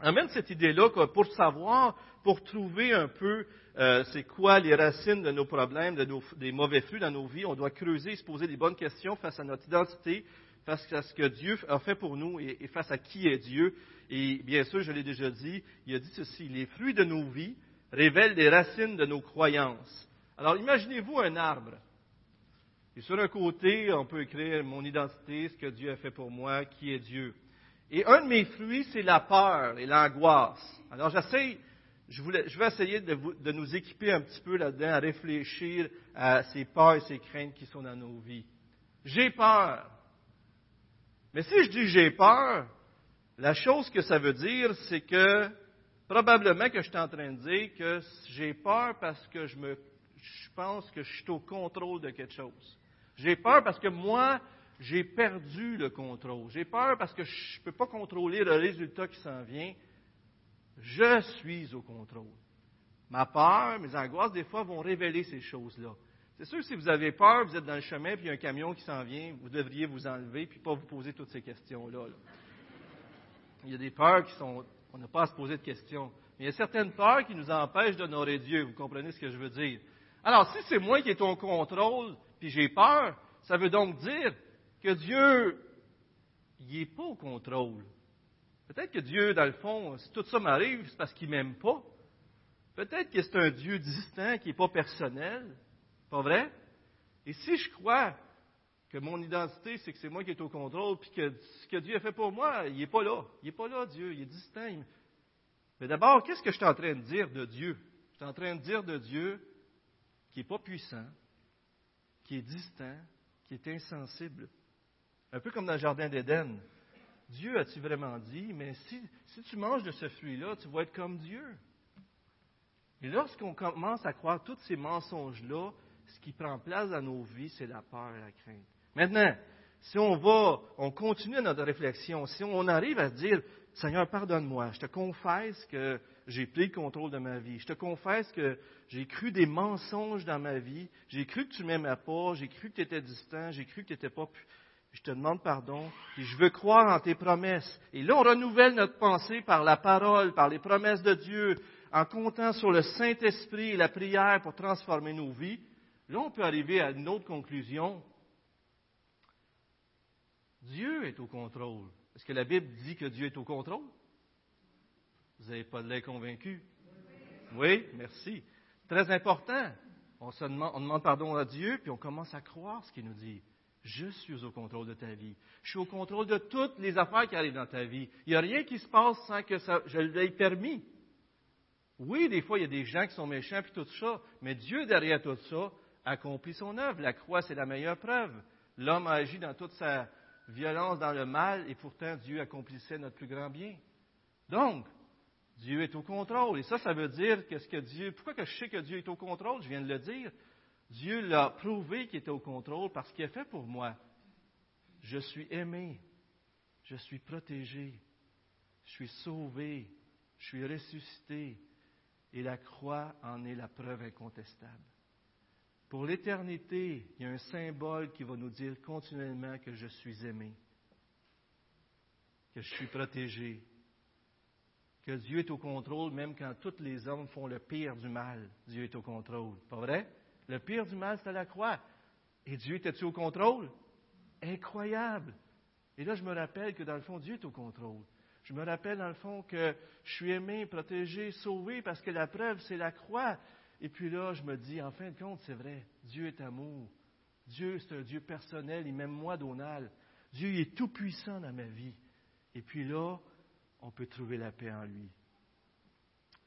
amène cette idée-là pour savoir, pour trouver un peu euh, c'est quoi les racines de nos problèmes, de nos, des mauvais flux dans nos vies. On doit creuser, se poser des bonnes questions face à notre identité, face à ce que Dieu a fait pour nous et, face à qui est Dieu. Et bien sûr, je l'ai déjà dit, il a dit ceci, les fruits de nos vies révèlent les racines de nos croyances. Alors imaginez-vous un arbre. Et sur un côté, on peut écrire mon identité, ce que Dieu a fait pour moi, qui est Dieu. Et un de mes fruits, c'est la peur et l'angoisse. Alors j'essaie je, vais essayer de, nous équiper un petit peu là-dedans, à réfléchir à ces peurs et ces craintes qui sont dans nos vies. J'ai peur. Mais si je dis j'ai peur, la chose que ça veut dire, c'est que probablement que je suis en train de dire que j'ai peur parce que je, me, je pense que je suis au contrôle de quelque chose. J'ai peur parce que moi, j'ai perdu le contrôle. J'ai peur parce que je ne peux pas contrôler le résultat qui s'en vient. Je suis au contrôle. Ma peur, mes angoisses, des fois, vont révéler ces choses-là. C'est sûr si vous avez peur, vous êtes dans le chemin, puis il y a un camion qui s'en vient, vous devriez vous enlever, puis pas vous poser toutes ces questions-là. Il y a des peurs qui sont. On n'a pas à se poser de questions. Mais il y a certaines peurs qui nous empêchent d'honorer Dieu. Vous comprenez ce que je veux dire? Alors, si c'est moi qui est au contrôle, puis j'ai peur, ça veut donc dire que Dieu, n'est pas au contrôle. Peut-être que Dieu, dans le fond, si tout ça m'arrive, c'est parce qu'il ne m'aime pas. Peut-être que c'est un Dieu distant qui n'est pas personnel. Pas vrai? Et si je crois que mon identité, c'est que c'est moi qui est au contrôle, puis que ce que Dieu a fait pour moi, il n'est pas là. Il n'est pas là, Dieu. Il est distinct. Mais d'abord, qu'est-ce que je suis en train de dire de Dieu? Je suis en train de dire de Dieu qui n'est pas puissant, qui est distant, qui est insensible. Un peu comme dans le Jardin d'Éden. Dieu a-tu vraiment dit, mais si, si tu manges de ce fruit-là, tu vas être comme Dieu. Et lorsqu'on commence à croire tous ces mensonges-là, ce qui prend place dans nos vies, c'est la peur et la crainte. Maintenant, si on va, on continue notre réflexion, si on arrive à dire, Seigneur, pardonne-moi, je te confesse que j'ai pris le contrôle de ma vie, je te confesse que j'ai cru des mensonges dans ma vie, j'ai cru que tu m'aimais pas, j'ai cru que tu étais distant, j'ai cru que tu n'étais pas... Je te demande pardon, et je veux croire en tes promesses. Et là, on renouvelle notre pensée par la parole, par les promesses de Dieu, en comptant sur le Saint-Esprit et la prière pour transformer nos vies. Là, on peut arriver à une autre conclusion. Dieu est au contrôle. Est-ce que la Bible dit que Dieu est au contrôle? Vous n'avez pas de l'air convaincu? Oui, merci. Très important. On, on demande pardon à Dieu, puis on commence à croire ce qu'il nous dit. Je suis au contrôle de ta vie. Je suis au contrôle de toutes les affaires qui arrivent dans ta vie. Il n'y a rien qui se passe sans que ça, je l'ai permis. Oui, des fois, il y a des gens qui sont méchants, puis tout ça, mais Dieu, derrière tout ça, accomplit son œuvre. La croix, c'est la meilleure preuve. L'homme a agi dans toute sa violence, dans le mal, et pourtant Dieu accomplissait notre plus grand bien. Donc, Dieu est au contrôle. Et ça, ça veut dire qu'est-ce que Dieu. Pourquoi que je sais que Dieu est au contrôle? Je viens de le dire. Dieu l'a prouvé qu'il était au contrôle parce qu'il a fait pour moi. Je suis aimé. Je suis protégé. Je suis sauvé. Je suis ressuscité. Et la croix en est la preuve incontestable. Pour l'éternité, il y a un symbole qui va nous dire continuellement que je suis aimé, que je suis protégé, que Dieu est au contrôle même quand tous les hommes font le pire du mal. Dieu est au contrôle. Pas vrai? Le pire du mal, c'est la croix. Et Dieu était-tu au contrôle? Incroyable. Et là, je me rappelle que dans le fond, Dieu est au contrôle. Je me rappelle dans le fond que je suis aimé, protégé, sauvé parce que la preuve, c'est la croix. Et puis là, je me dis, en fin de compte, c'est vrai, Dieu est amour. Dieu, c'est un Dieu personnel, il m'aime moi, Donald. Dieu il est tout puissant dans ma vie. Et puis là, on peut trouver la paix en lui.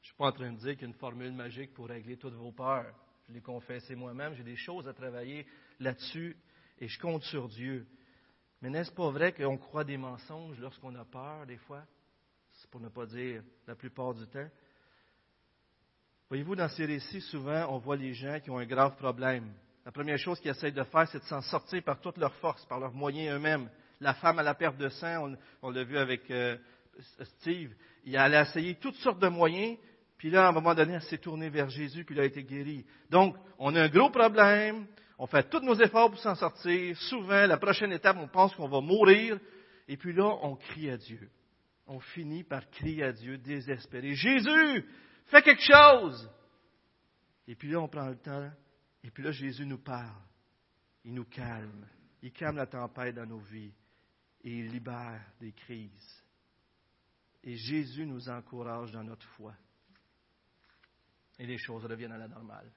Je ne suis pas en train de dire qu'il y a une formule magique pour régler toutes vos peurs. Je l'ai confessé moi-même, j'ai des choses à travailler là-dessus et je compte sur Dieu. Mais n'est-ce pas vrai qu'on croit des mensonges lorsqu'on a peur, des fois? C'est pour ne pas dire la plupart du temps. Voyez-vous, dans ces récits, souvent, on voit les gens qui ont un grave problème. La première chose qu'ils essayent de faire, c'est de s'en sortir par toute leur force, par leurs moyens eux-mêmes. La femme à la perte de sang, on, l'a vu avec euh, Steve, il a essayé toutes sortes de moyens, puis là, à un moment donné, elle s'est tournée vers Jésus, puis il a été guéri. Donc, on a un gros problème, on fait tous nos efforts pour s'en sortir. Souvent, la prochaine étape, on pense qu'on va mourir, et puis là, on crie à Dieu. On finit par crier à Dieu, désespéré. Jésus, Fais quelque chose. Et puis là, on prend le temps. Et puis là, Jésus nous parle. Il nous calme. Il calme la tempête dans nos vies. Et il libère des crises. Et Jésus nous encourage dans notre foi. Et les choses reviennent à la normale.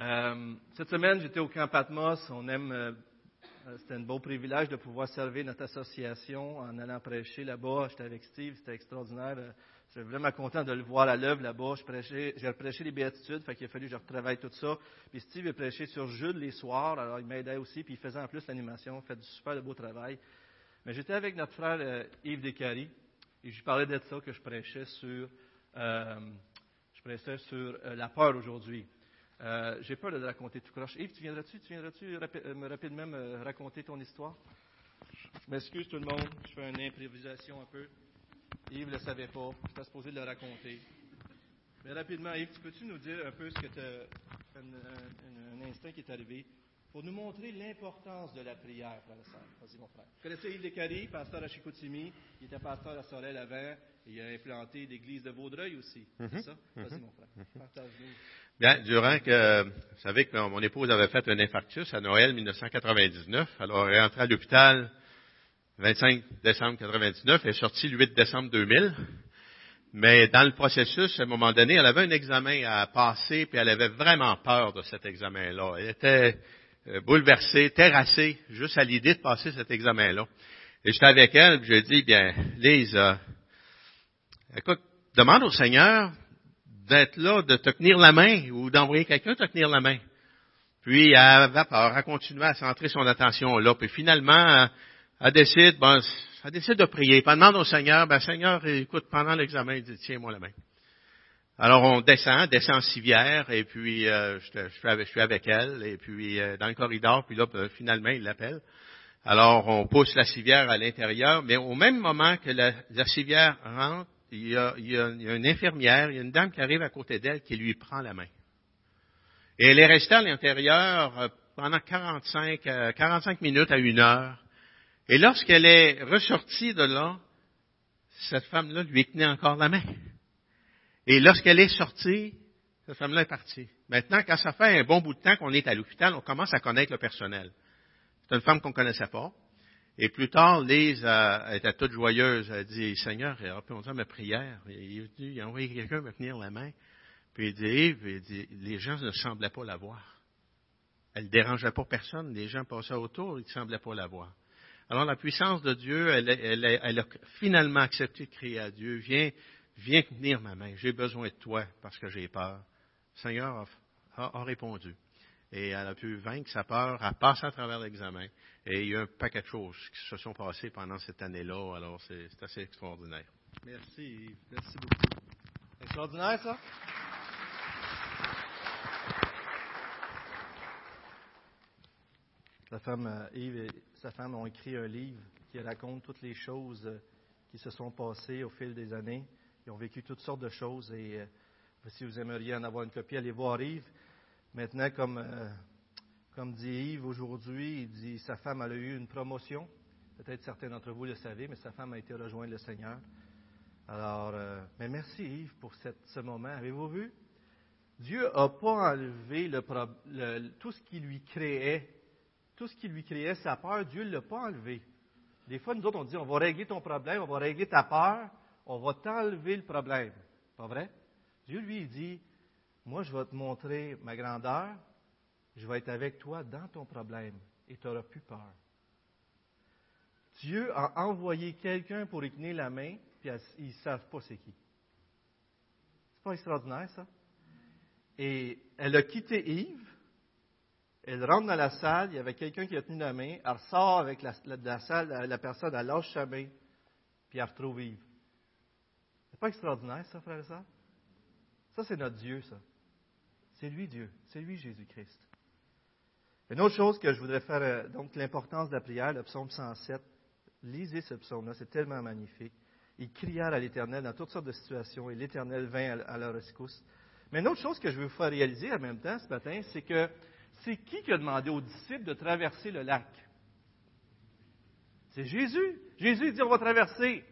Euh, cette semaine, j'étais au camp Patmos. On aime, euh, c'était un beau privilège de pouvoir servir notre association en allant prêcher là-bas. J'étais avec Steve, c'était extraordinaire. Je suis vraiment content de le voir à l'œuvre là-bas. j'ai prêché les béatitudes, fait qu'il a fallu que je retravaille tout ça. Puis Steve a prêché sur Jude les soirs, alors il m'aidait aussi, puis il faisait en plus l'animation, fait du super de beau travail. Mais j'étais avec notre frère euh, Yves Descaries, et je lui parlais de ça que je prêchais sur, euh, je prêchais sur euh, la peur aujourd'hui. j'ai peur de raconter tout croche. Yves, tu viendras-tu, tu viendras-tu me rapidement me raconter ton histoire? Je m'excuse tout le monde, je fais une improvisation un peu. Yves ne le savait pas. J'étais supposé le raconter. Mais rapidement, Yves, peux-tu nous dire un peu ce que tu as, un, instinct qui est arrivé? Pour nous montrer l'importance de la prière, frère et Vas-y, mon frère. Vous connaissez Yves Descaries, pasteur à Chicoutimi? Il était pasteur à Sorel avant. Et il a implanté l'église de Vaudreuil aussi. C'est mhm. ça? Vas-y, mhm. mon frère. Partage-nous. Bien, durant que, vous savez que mon épouse avait fait un infarctus à Noël 1999, alors elle est entrée à l'hôpital 25 décembre 99, elle est sortie le 8 décembre 2000. Mais dans le processus, à un moment donné, elle avait un examen à passer, puis elle avait vraiment peur de cet examen-là. Elle était bouleversée, terrassée, juste à l'idée de passer cet examen-là. Et j'étais avec elle, je dit, bien, Lise, euh, écoute, demande au Seigneur d'être là, de te tenir la main, ou d'envoyer quelqu'un te tenir la main. Puis elle avait peur, elle continuait à centrer son attention là. Puis finalement, elle décide, bon, elle décide de prier. Puis elle demande au Seigneur, ben Seigneur, écoute, pendant l'examen, il dit, tiens-moi la main. Alors on descend, descend en civière, et puis euh, je, suis avec, elle, et puis euh, dans le corridor, puis là, ben, finalement, il l'appelle. Alors, on pousse la civière à l'intérieur, mais au même moment que la, civière rentre, il y, a, une infirmière, il y a une dame qui arrive à côté d'elle qui lui prend la main. Et elle est restée à l'intérieur euh, pendant 45, 45 euh, minutes à une heure. Et lorsqu'elle est ressortie de là, cette femme-là lui tenait encore la main. Et lorsqu'elle est sortie, cette femme-là est partie. Maintenant, quand ça fait un bon bout de temps qu'on est à l'hôpital, on commence à connaître le personnel. C'est une femme qu'on ne connaissait pas. Et plus tard, Lise était toute joyeuse. Elle dit, Seigneur, réponds à ma prière. Il, il a envoyé quelqu'un me tenir la main. Puis il dit, il dit, les gens ne semblaient pas la voir. Elle ne dérangeait pas personne. Les gens passaient autour, ils ne semblaient pas la voir. Alors la puissance de Dieu, elle, a finalement accepté de crier à Dieu, viens, viens tenir ma main. J'ai besoin de toi parce que j'ai peur. Seigneur a répondu. Et elle a pu vaincre sa peur, a passé à travers l'examen. Et il y a un paquet de choses qui se sont passées pendant cette année-là. Alors, c'est assez extraordinaire. Merci Yves. Merci beaucoup. Extraordinaire, ça? Sa femme, euh, Yves et sa femme ont écrit un livre qui raconte toutes les choses euh, qui se sont passées au fil des années. Ils ont vécu toutes sortes de choses et euh, si vous aimeriez en avoir une copie, allez voir Yves. Maintenant, comme, euh, dit Yves aujourd'hui, il dit sa femme a eu une promotion. Peut-être certains d'entre vous le savez, mais sa femme a été rejoindre le Seigneur. Alors, euh, mais merci Yves pour ce moment. Avez-vous vu? Dieu n'a pas enlevé le, tout ce qui lui créait, tout ce qui lui créait sa peur, Dieu ne l'a pas enlevé. Des fois, nous autres, on dit, on va régler ton problème, on va régler ta peur, on va t'enlever le problème. Pas vrai? Dieu, lui, dit, moi, je vais te montrer ma grandeur. Je vais être avec toi dans ton problème et tu n'auras plus peur. Dieu a envoyé quelqu'un pour y tenir la main, puis ils ne savent pas c'est qui. C'est pas extraordinaire, ça? Et elle a quitté Yves. Elle rentre dans la salle, il y avait quelqu'un qui a tenu la main. Elle ressort avec la, la salle, la personne, elle lâche sa main, puis elle retrouve Yves. Pas extraordinaire, ça, frère et? Ça, c'est notre Dieu, ça. C'est lui Dieu, c'est lui Jésus-Christ. Une autre chose que je voudrais faire, euh, donc l'importance de la prière, le psaume 107. Lisez ce psaume-là, c'est tellement magnifique. Ils crièrent à l'Éternel dans toutes sortes de situations et l'Éternel vint à leur rescousse. Mais une autre chose que je veux vous faire réaliser en même temps ce matin, c'est que c'est qui qui a demandé aux disciples de traverser le lac? C'est Jésus. Jésus dit on va traverser.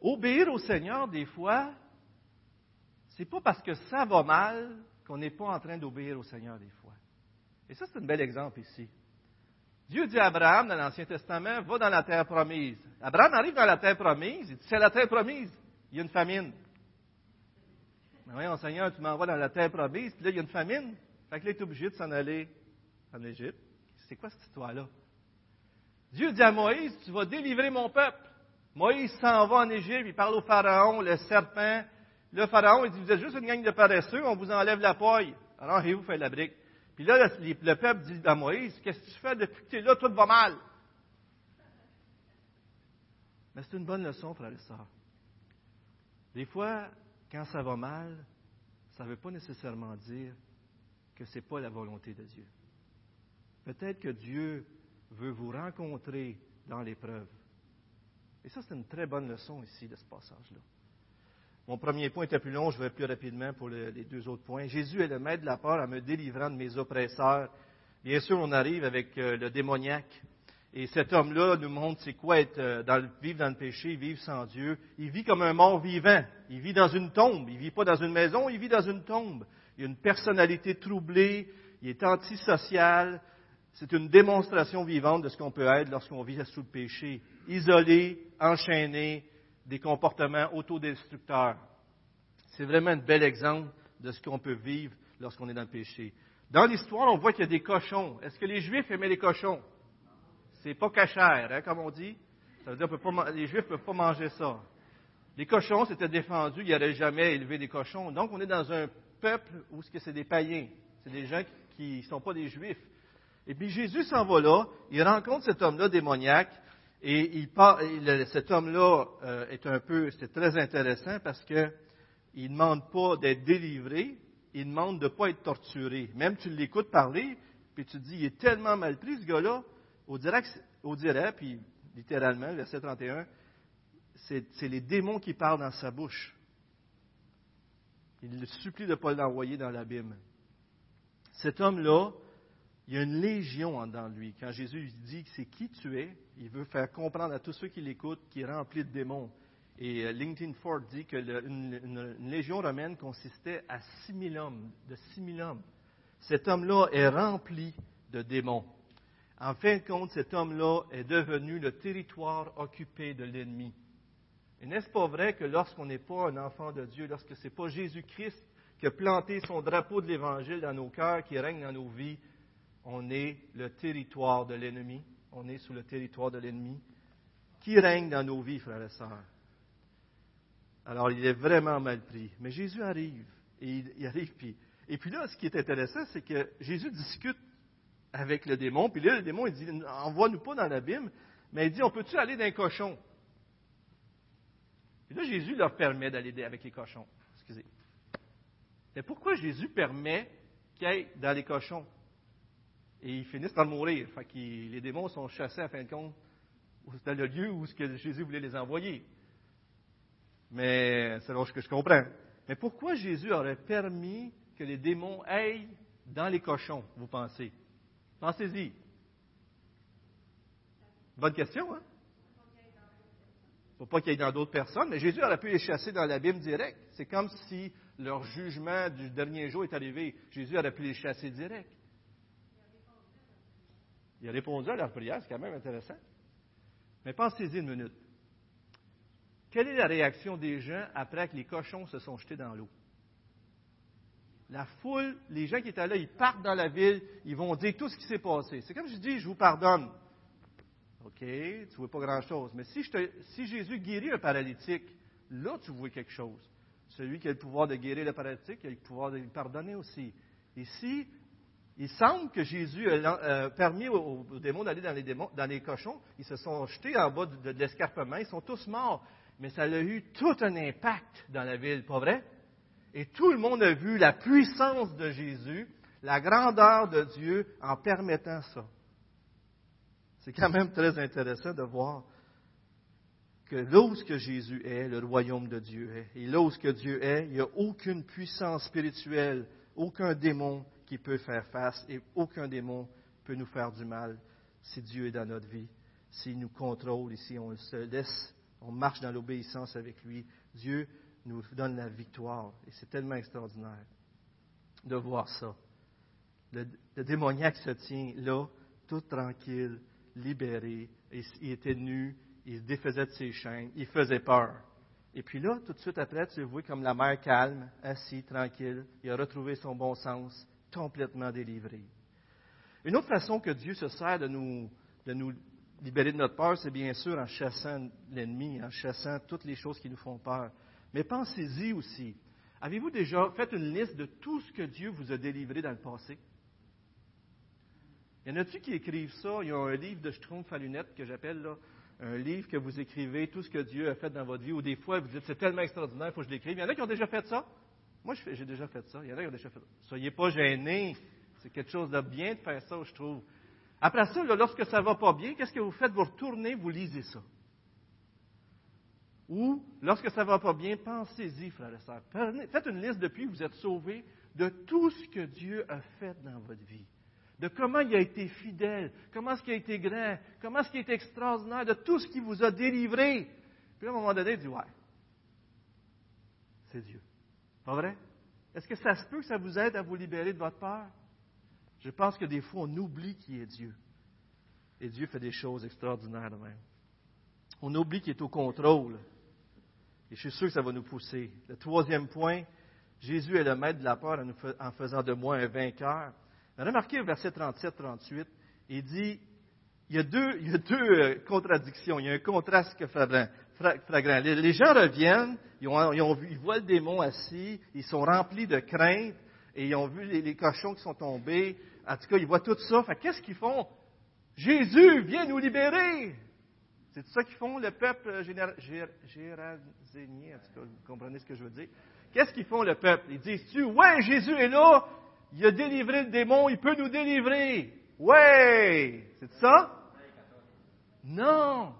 Obéir au Seigneur, des fois, n'est pas parce que ça va mal qu'on n'est pas en train d'obéir au Seigneur des fois. Et ça, c'est un bel exemple ici. Dieu dit à Abraham dans l'Ancien Testament, va dans la terre promise. Abraham arrive dans la terre promise, il dit, c'est la terre promise, il y a une famine. Mais voyons, Seigneur, tu m'envoies dans la terre promise, puis là, il y a une famine. Fait que là, il est obligé de s'en aller en Égypte. C'est quoi cette histoire-là? Dieu dit à Moïse, tu vas délivrer mon peuple. Moïse s'en va en Égypte, il parle au Pharaon, le serpent, le pharaon, il dit, vous êtes juste une gang de paresseux, on vous enlève la paille. Alors, et vous faites la brique. Puis là, le, peuple dit à Moïse, qu'est-ce que tu fais depuis que tu es là, tout va mal? Mais c'est une bonne leçon, frère et sœurs. Des fois, quand ça va mal, ça ne veut pas nécessairement dire que ce n'est pas la volonté de Dieu. Peut-être que Dieu veut vous rencontrer dans l'épreuve. Et ça, c'est une très bonne leçon ici de ce passage-là. Mon premier point était plus long, je vais plus rapidement pour les deux autres points. Jésus est le maître de la peur en me délivrant de mes oppresseurs. Bien sûr, on arrive avec euh, le démoniaque. Et cet homme-là nous montre c'est quoi être euh, dans le, vivre dans le péché, vivre sans Dieu. Il vit comme un mort vivant. Il vit dans une tombe. Il vit pas dans une maison, il vit dans une tombe. Il a une personnalité troublée. Il est antisocial. C'est une démonstration vivante de ce qu'on peut être lorsqu'on vit sous le péché. Isolé, enchaîné, des comportements autodestructeurs. C'est vraiment un bel exemple de ce qu'on peut vivre lorsqu'on est dans le péché. Dans l'histoire, on voit qu'il y a des cochons. Est-ce que les Juifs aimaient les cochons? C'est pas cachère, hein, comme on dit. Ça veut dire que les Juifs ne peuvent pas manger ça. Les cochons, c'était défendu, ils n'auraient jamais élevé des cochons. Donc, on est dans un peuple où c'est des païens. C'est des gens qui ne sont pas des Juifs. Et puis Jésus s'en va là, il rencontre cet homme-là démoniaque, et il, cet homme-là euh, est un peu, c'est très intéressant parce qu'il ne demande pas d'être délivré, il demande de ne pas être torturé. Même tu l'écoutes parler, puis tu te dis, il est tellement mal pris ce gars-là, au direct, puis littéralement, verset 31, c'est les démons qui parlent dans sa bouche. Il le supplie de ne pas l'envoyer dans l'abîme. Cet homme-là, il y a une légion en dedans de lui. Quand Jésus lui dit c'est qui tu es, il veut faire comprendre à tous ceux qui l'écoutent qu'il est rempli de démons. Et euh, LinkedIn Ford dit que légion romaine consistait à 6 000 hommes, de 6 000 hommes. Cet homme-là est rempli de démons. En fin de compte, cet homme-là est devenu le territoire occupé de l'ennemi. Et n'est-ce pas vrai que lorsqu'on n'est pas un enfant de Dieu, lorsque ce n'est pas Jésus-Christ qui a planté son drapeau de l'Évangile dans nos cœurs, qui règne dans nos vies, on est le territoire de l'ennemi? On est sous le territoire de l'ennemi. Qui règne dans nos vies, frères et sœurs? Alors, il est vraiment mal pris. Mais Jésus arrive. Et il, arrive, puis, et puis là, ce qui est intéressant, c'est que Jésus discute avec le démon. Puis là, le démon, il dit, envoie-nous pas dans l'abîme. Mais il dit, on peut-tu aller dans un cochon? Et là, Jésus leur permet d'aller avec les cochons. Excusez. Mais pourquoi Jésus permet qu'ils aillent dans les cochons? Et ils finissent par mourir. Fait les démons sont chassés, à fin de compte, dans le lieu où Jésus voulait les envoyer. Mais c'est ce que je comprends. Mais pourquoi Jésus aurait permis que les démons aillent dans les cochons, vous pensez? Pensez-y. Bonne question, hein? Pour pas qu'il y ait dans d'autres personnes, mais Jésus aurait pu les chasser dans l'abîme direct. C'est comme si leur jugement du dernier jour est arrivé. Jésus aurait pu les chasser direct. Il a répondu à leur prière, c'est quand même intéressant. Mais pensez-y une minute. Quelle est la réaction des gens après que les cochons se sont jetés dans l'eau? La foule, les gens qui étaient là, ils partent dans la ville, ils vont dire tout ce qui s'est passé. C'est comme je dis, je vous pardonne. OK, tu ne vois pas grand-chose. Mais si, Jésus guérit un paralytique, là, tu vois quelque chose. Celui qui a le pouvoir de guérir le paralytique, il a le pouvoir de lui pardonner aussi. Ici, il semble que Jésus a permis aux, démons d'aller dans les, dans les cochons. Ils se sont jetés en bas de, l'escarpement. Ils sont tous morts. Mais ça a eu tout un impact dans la ville, pas vrai? Et tout le monde a vu la puissance de Jésus, la grandeur de Dieu en permettant ça. C'est quand même très intéressant de voir que là où que Jésus est, le royaume de Dieu est. Et là où que Dieu est, il n'y a aucune puissance spirituelle, aucun démon qui peut faire face et aucun démon peut nous faire du mal si Dieu est dans notre vie, s'il nous contrôle et si on se laisse, on marche dans l'obéissance avec lui. Dieu nous donne la victoire et c'est tellement extraordinaire de voir ça. Le, démoniaque se tient là, tout tranquille, libéré, il était nu, il se défaisait de ses chaînes, il faisait peur. Et puis là, tout de suite après, tu le vois comme la mer calme, assis, tranquille, il a retrouvé son bon sens, complètement délivré. Une autre façon que Dieu se sert de nous, de nous libérer de notre peur, c'est bien sûr en chassant l'ennemi, en chassant toutes les choses qui nous font peur. Mais pensez-y aussi. Avez-vous déjà fait une liste de tout ce que Dieu vous a délivré dans le passé? Y en a-tu qui écrivent ça? Il y a un livre de Schtroumpf à lunettes que j'appelle là, un livre que vous écrivez, tout ce que Dieu a fait dans votre vie, ou des fois vous dites c'est tellement extraordinaire, il faut que je l'écrive. Il y en a qui ont déjà fait ça? Moi, j'ai déjà fait ça. Il y en a qui ont déjà fait ça. Soyez pas gênés. C'est quelque chose de bien de faire ça, je trouve. Après ça, lorsque ça ne va pas bien, qu'est-ce que vous faites? Vous retournez, vous lisez ça. Ou, lorsque ça ne va pas bien, pensez-y, frères et sœurs. Faites une liste depuis que vous êtes sauvés de tout ce que Dieu a fait dans votre vie. De comment il a été fidèle, comment est-ce qu'il a été grand, comment est-ce qu'il a été extraordinaire, de tout ce qu'il vous a délivré. Puis à un moment donné, il dit, ouais, c'est Dieu. Pas vrai? Est-ce que ça se peut que ça vous aide à vous libérer de votre peur? Je pense que des fois, on oublie qui est Dieu. Et Dieu fait des choses extraordinaires même. On oublie qu'il est au contrôle. Et je suis sûr que ça va nous pousser. Le troisième point, Jésus est le maître de la peur en faisant de moi un vainqueur. Remarquez verset 37-38. Il dit, il y a deux, il y a deux euh, contradictions. Il y a un contraste que Les, gens reviennent, ils voient le démon assis, ils sont remplis de crainte, et ils ont vu les, cochons qui sont tombés. En tout cas, ils voient tout ça. qu'est-ce qu'ils font? Jésus, viens nous libérer! C'est ça qu'ils font, le peuple gérasénien, en tout cas, vous comprenez ce que je veux dire. Qu'est-ce qu'ils font, le peuple? Ils disent-tu, ouais, Jésus est là, il a délivré le démon, il peut nous délivrer. Ouais! C'est ça? Non!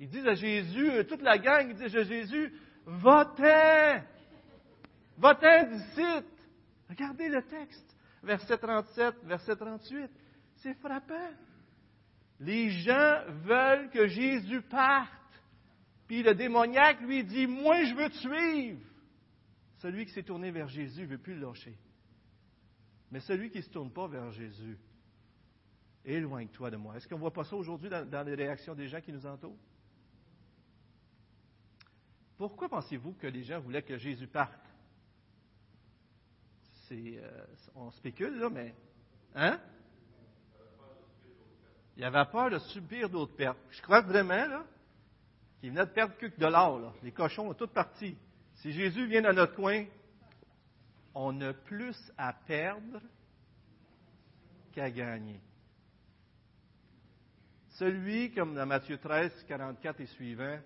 Ils disent à Jésus, euh, toute la gang, ils disent à Jésus, va-t'en! Va-t'en! Regardez le texte, verset 37, verset 38. C'est frappant. Les gens veulent que Jésus parte. Puis le démoniaque lui dit, moi je veux te suivre. Celui qui s'est tourné vers Jésus ne veut plus le lâcher. Mais celui qui ne se tourne pas vers Jésus, éloigne-toi de moi. Est-ce qu'on ne voit pas ça aujourd'hui dans, les réactions des gens qui nous entourent? Pourquoi pensez-vous que les gens voulaient que Jésus parte? Euh, on spécule, là, mais. Hein? Il avait peur de subir d'autres pertes. Je crois vraiment, là, qu'il venait de perdre que de l'or, là. Les cochons ont toutes partis. Si Jésus vient dans notre coin, on a plus à perdre qu'à gagner. Celui, comme dans Matthieu 13, 44 et suivant,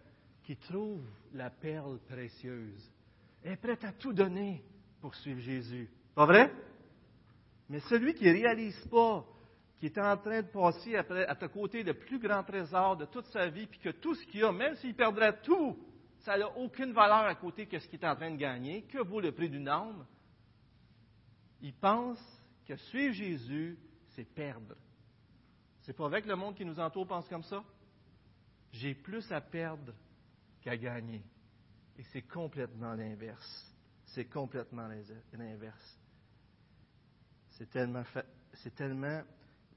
qui trouve la perle précieuse, est prêt à tout donner pour suivre Jésus. Pas vrai? Mais celui qui ne réalise pas qui est en train de passer à ta côté le plus grand trésor de toute sa vie, puis que tout ce qu'il a, même s'il perdrait tout, ça n'a aucune valeur à côté de ce qu'il est en train de gagner. Que vaut le prix d'une âme? Il pense que suivre Jésus, c'est perdre. C'est pas vrai que le monde qui nous entoure pense comme ça? J'ai plus à perdre qu'à gagner. Et c'est complètement l'inverse. C'est complètement l'inverse. C'est tellement, c'est tellement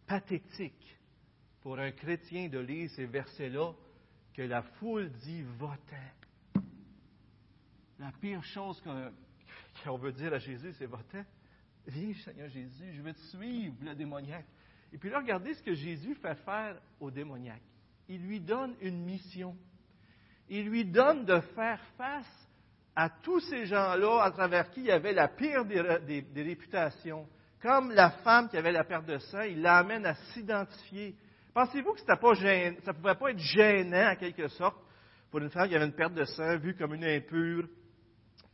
pathétique pour un chrétien de lire ces versets-là que la foule dit va-t'en. La pire chose qu'on veut dire à Jésus, c'est va-t'en. Viens, Seigneur Jésus, je vais te suivre, le démoniaque. Et puis là, regardez ce que Jésus fait faire au démoniaque. Il lui donne une mission. Il lui donne de faire face à tous ces gens-là à travers qui il y avait la pire des, réputations, comme la femme qui avait la perte de sang, il l'amène à s'identifier. Pensez-vous que ça ne pouvait pas être gênant, en quelque sorte, pour une femme qui avait une perte de sang, vue comme une impure,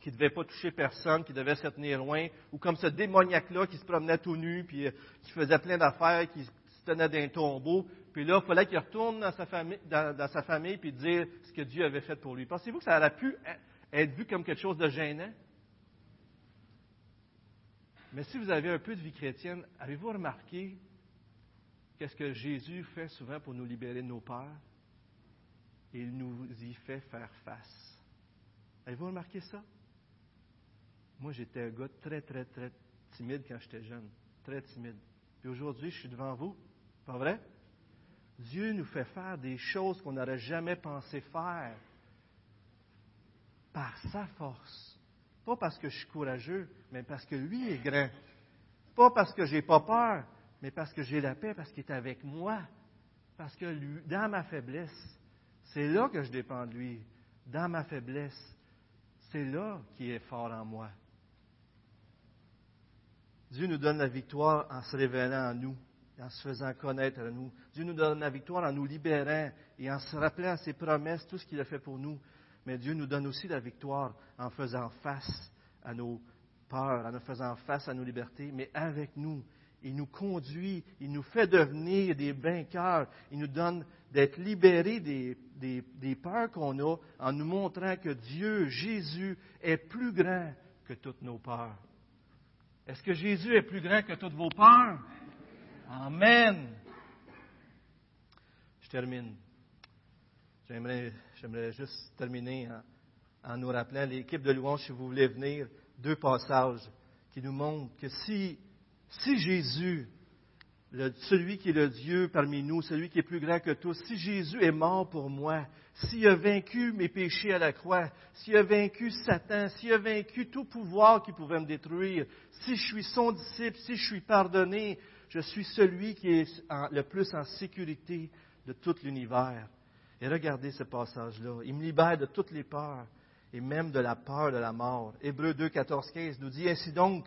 qui ne devait pas toucher personne, qui devait se tenir loin, ou comme ce démoniaque-là qui se promenait tout nu, puis euh, qui faisait plein d'affaires, qui se tenait d'un tombeau, puis là, il fallait qu'il retourne dans sa famille, dans, sa famille, puis dire ce que Dieu avait fait pour lui. Pensez-vous que ça aurait pu être vu comme quelque chose de gênant? Mais si vous avez un peu de vie chrétienne, avez-vous remarqué qu'est-ce que Jésus fait souvent pour nous libérer de nos peurs? Il nous y fait faire face. Avez-vous remarqué ça? Moi, j'étais un gars très, très, très timide quand j'étais jeune. Très timide. Puis aujourd'hui, je suis devant vous. Pas vrai? Dieu nous fait faire des choses qu'on n'aurait jamais pensé faire par sa force. Pas parce que je suis courageux, mais parce que lui est grand. Pas parce que je n'ai pas peur, mais parce que j'ai la paix, parce qu'il est avec moi. Parce que lui, dans ma faiblesse, c'est là que je dépends de lui. Dans ma faiblesse, c'est là qu'il est fort en moi. Dieu nous donne la victoire en se révélant en nous, en se faisant connaître à nous. Dieu nous donne la victoire en nous libérant et en se rappelant ses promesses, tout ce qu'il a fait pour nous mais Dieu nous donne aussi la victoire en faisant face à nos peurs, en faisant face à nos libertés, mais avec nous. Il nous conduit, il nous fait devenir des vainqueurs, il nous donne d'être libérés des, des peurs qu'on a en nous montrant que Dieu, Jésus, est plus grand que toutes nos peurs. Est-ce que Jésus est plus grand que toutes vos peurs? Amen. Je termine. J'aimerais J'aimerais juste terminer en, nous rappelant, l'équipe de louange, si vous voulez venir, deux passages qui nous montrent que si, si Jésus, celui qui est le Dieu parmi nous, celui qui est plus grand que tous, si Jésus est mort pour moi, s'il a vaincu mes péchés à la croix, s'il a vaincu Satan, s'il a vaincu tout pouvoir qui pouvait me détruire, si je suis son disciple, si je suis pardonné, je suis celui qui est le plus en sécurité de tout l'univers. Et regardez ce passage-là. Il me libère de toutes les peurs et même de la peur de la mort. Hébreu 2, 14, 15 nous dit ainsi donc,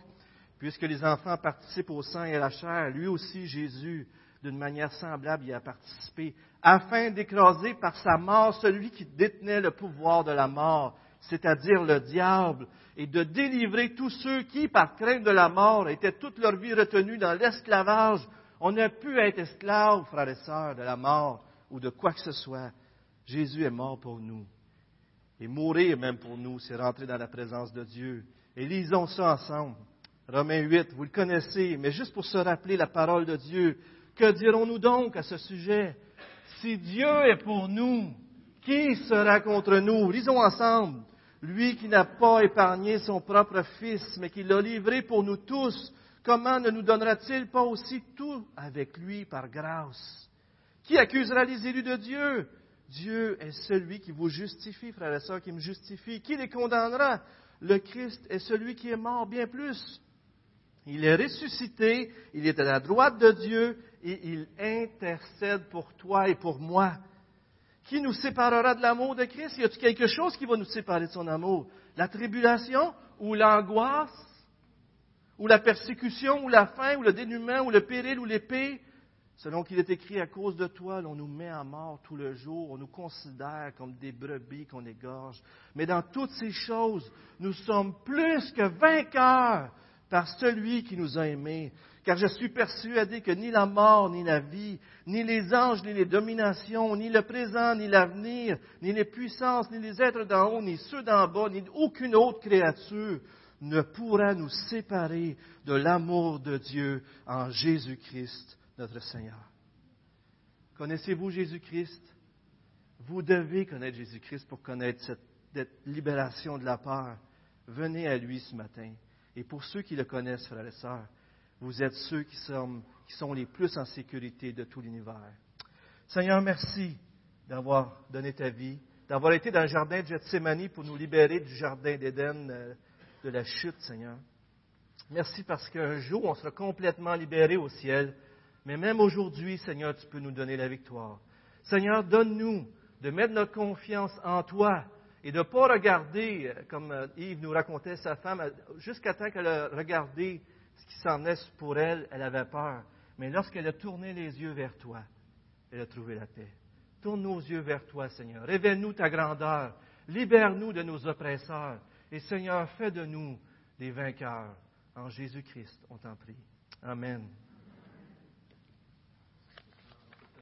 puisque les enfants participent au sang et à la chair, lui aussi, Jésus, d'une manière semblable, y a participé, afin d'écraser par sa mort celui qui détenait le pouvoir de la mort, c'est-à-dire le diable, et de délivrer tous ceux qui, par crainte de la mort, étaient toute leur vie retenus dans l'esclavage. On n'a pu être esclaves, frères et sœurs, de la mort ou de quoi que ce soit. Jésus est mort pour nous. Et mourir même pour nous, c'est rentrer dans la présence de Dieu. Et lisons ça ensemble. Romains 8, vous le connaissez, mais juste pour se rappeler la parole de Dieu, que dirons-nous donc à ce sujet? Si Dieu est pour nous, qui sera contre nous? Lisons ensemble. Lui qui n'a pas épargné son propre Fils, mais qui l'a livré pour nous tous, comment ne nous donnera-t-il pas aussi tout avec lui par grâce? Qui accusera les élus de Dieu? Dieu est celui qui vous justifie, frères et sœurs, qui me justifie. Qui les condamnera? Le Christ est celui qui est mort bien plus. Il est ressuscité, il est à la droite de Dieu et il intercède pour toi et pour moi. Qui nous séparera de l'amour de Christ? Y a-t-il quelque chose qui va nous séparer de son amour? La tribulation ou l'angoisse? Ou la persécution ou la faim ou le dénuement ou le péril ou l'épée? Selon qu'il est écrit, à cause de toi, on nous met à mort tout le jour, on nous considère comme des brebis qu'on égorge. Mais dans toutes ces choses, nous sommes plus que vainqueurs par celui qui nous a aimés. Car je suis persuadé que ni la mort, ni la vie, ni les anges, ni les dominations, ni le présent, ni l'avenir, ni les puissances, ni les êtres d'en haut, ni ceux d'en bas, ni aucune autre créature ne pourra nous séparer de l'amour de Dieu en Jésus-Christ notre Seigneur. Connaissez-vous Jésus-Christ? Vous devez connaître Jésus-Christ pour connaître cette, libération de la peur. Venez à lui ce matin. Et pour ceux qui le connaissent, frères et sœurs, vous êtes ceux qui sont, les plus en sécurité de tout l'univers. Seigneur, merci d'avoir donné ta vie, d'avoir été dans le jardin de Gethsemane pour nous libérer du jardin d'Éden, euh, de la chute, Seigneur. Merci parce qu'un jour, on sera complètement libéré au ciel mais même aujourd'hui, Seigneur, tu peux nous donner la victoire. Seigneur, donne-nous de mettre notre confiance en toi et de ne pas regarder, euh, comme euh, Yves nous racontait sa femme, jusqu'à temps qu'elle a regardé ce qui s'en est pour elle, elle avait peur. Mais lorsqu'elle a tourné les yeux vers toi, elle a trouvé la paix. Tourne nos yeux vers toi, Seigneur. Révèle-nous ta grandeur. Libère-nous de nos oppresseurs. Et Seigneur, fais de nous des vainqueurs. En Jésus-Christ, on t'en prie. Amen.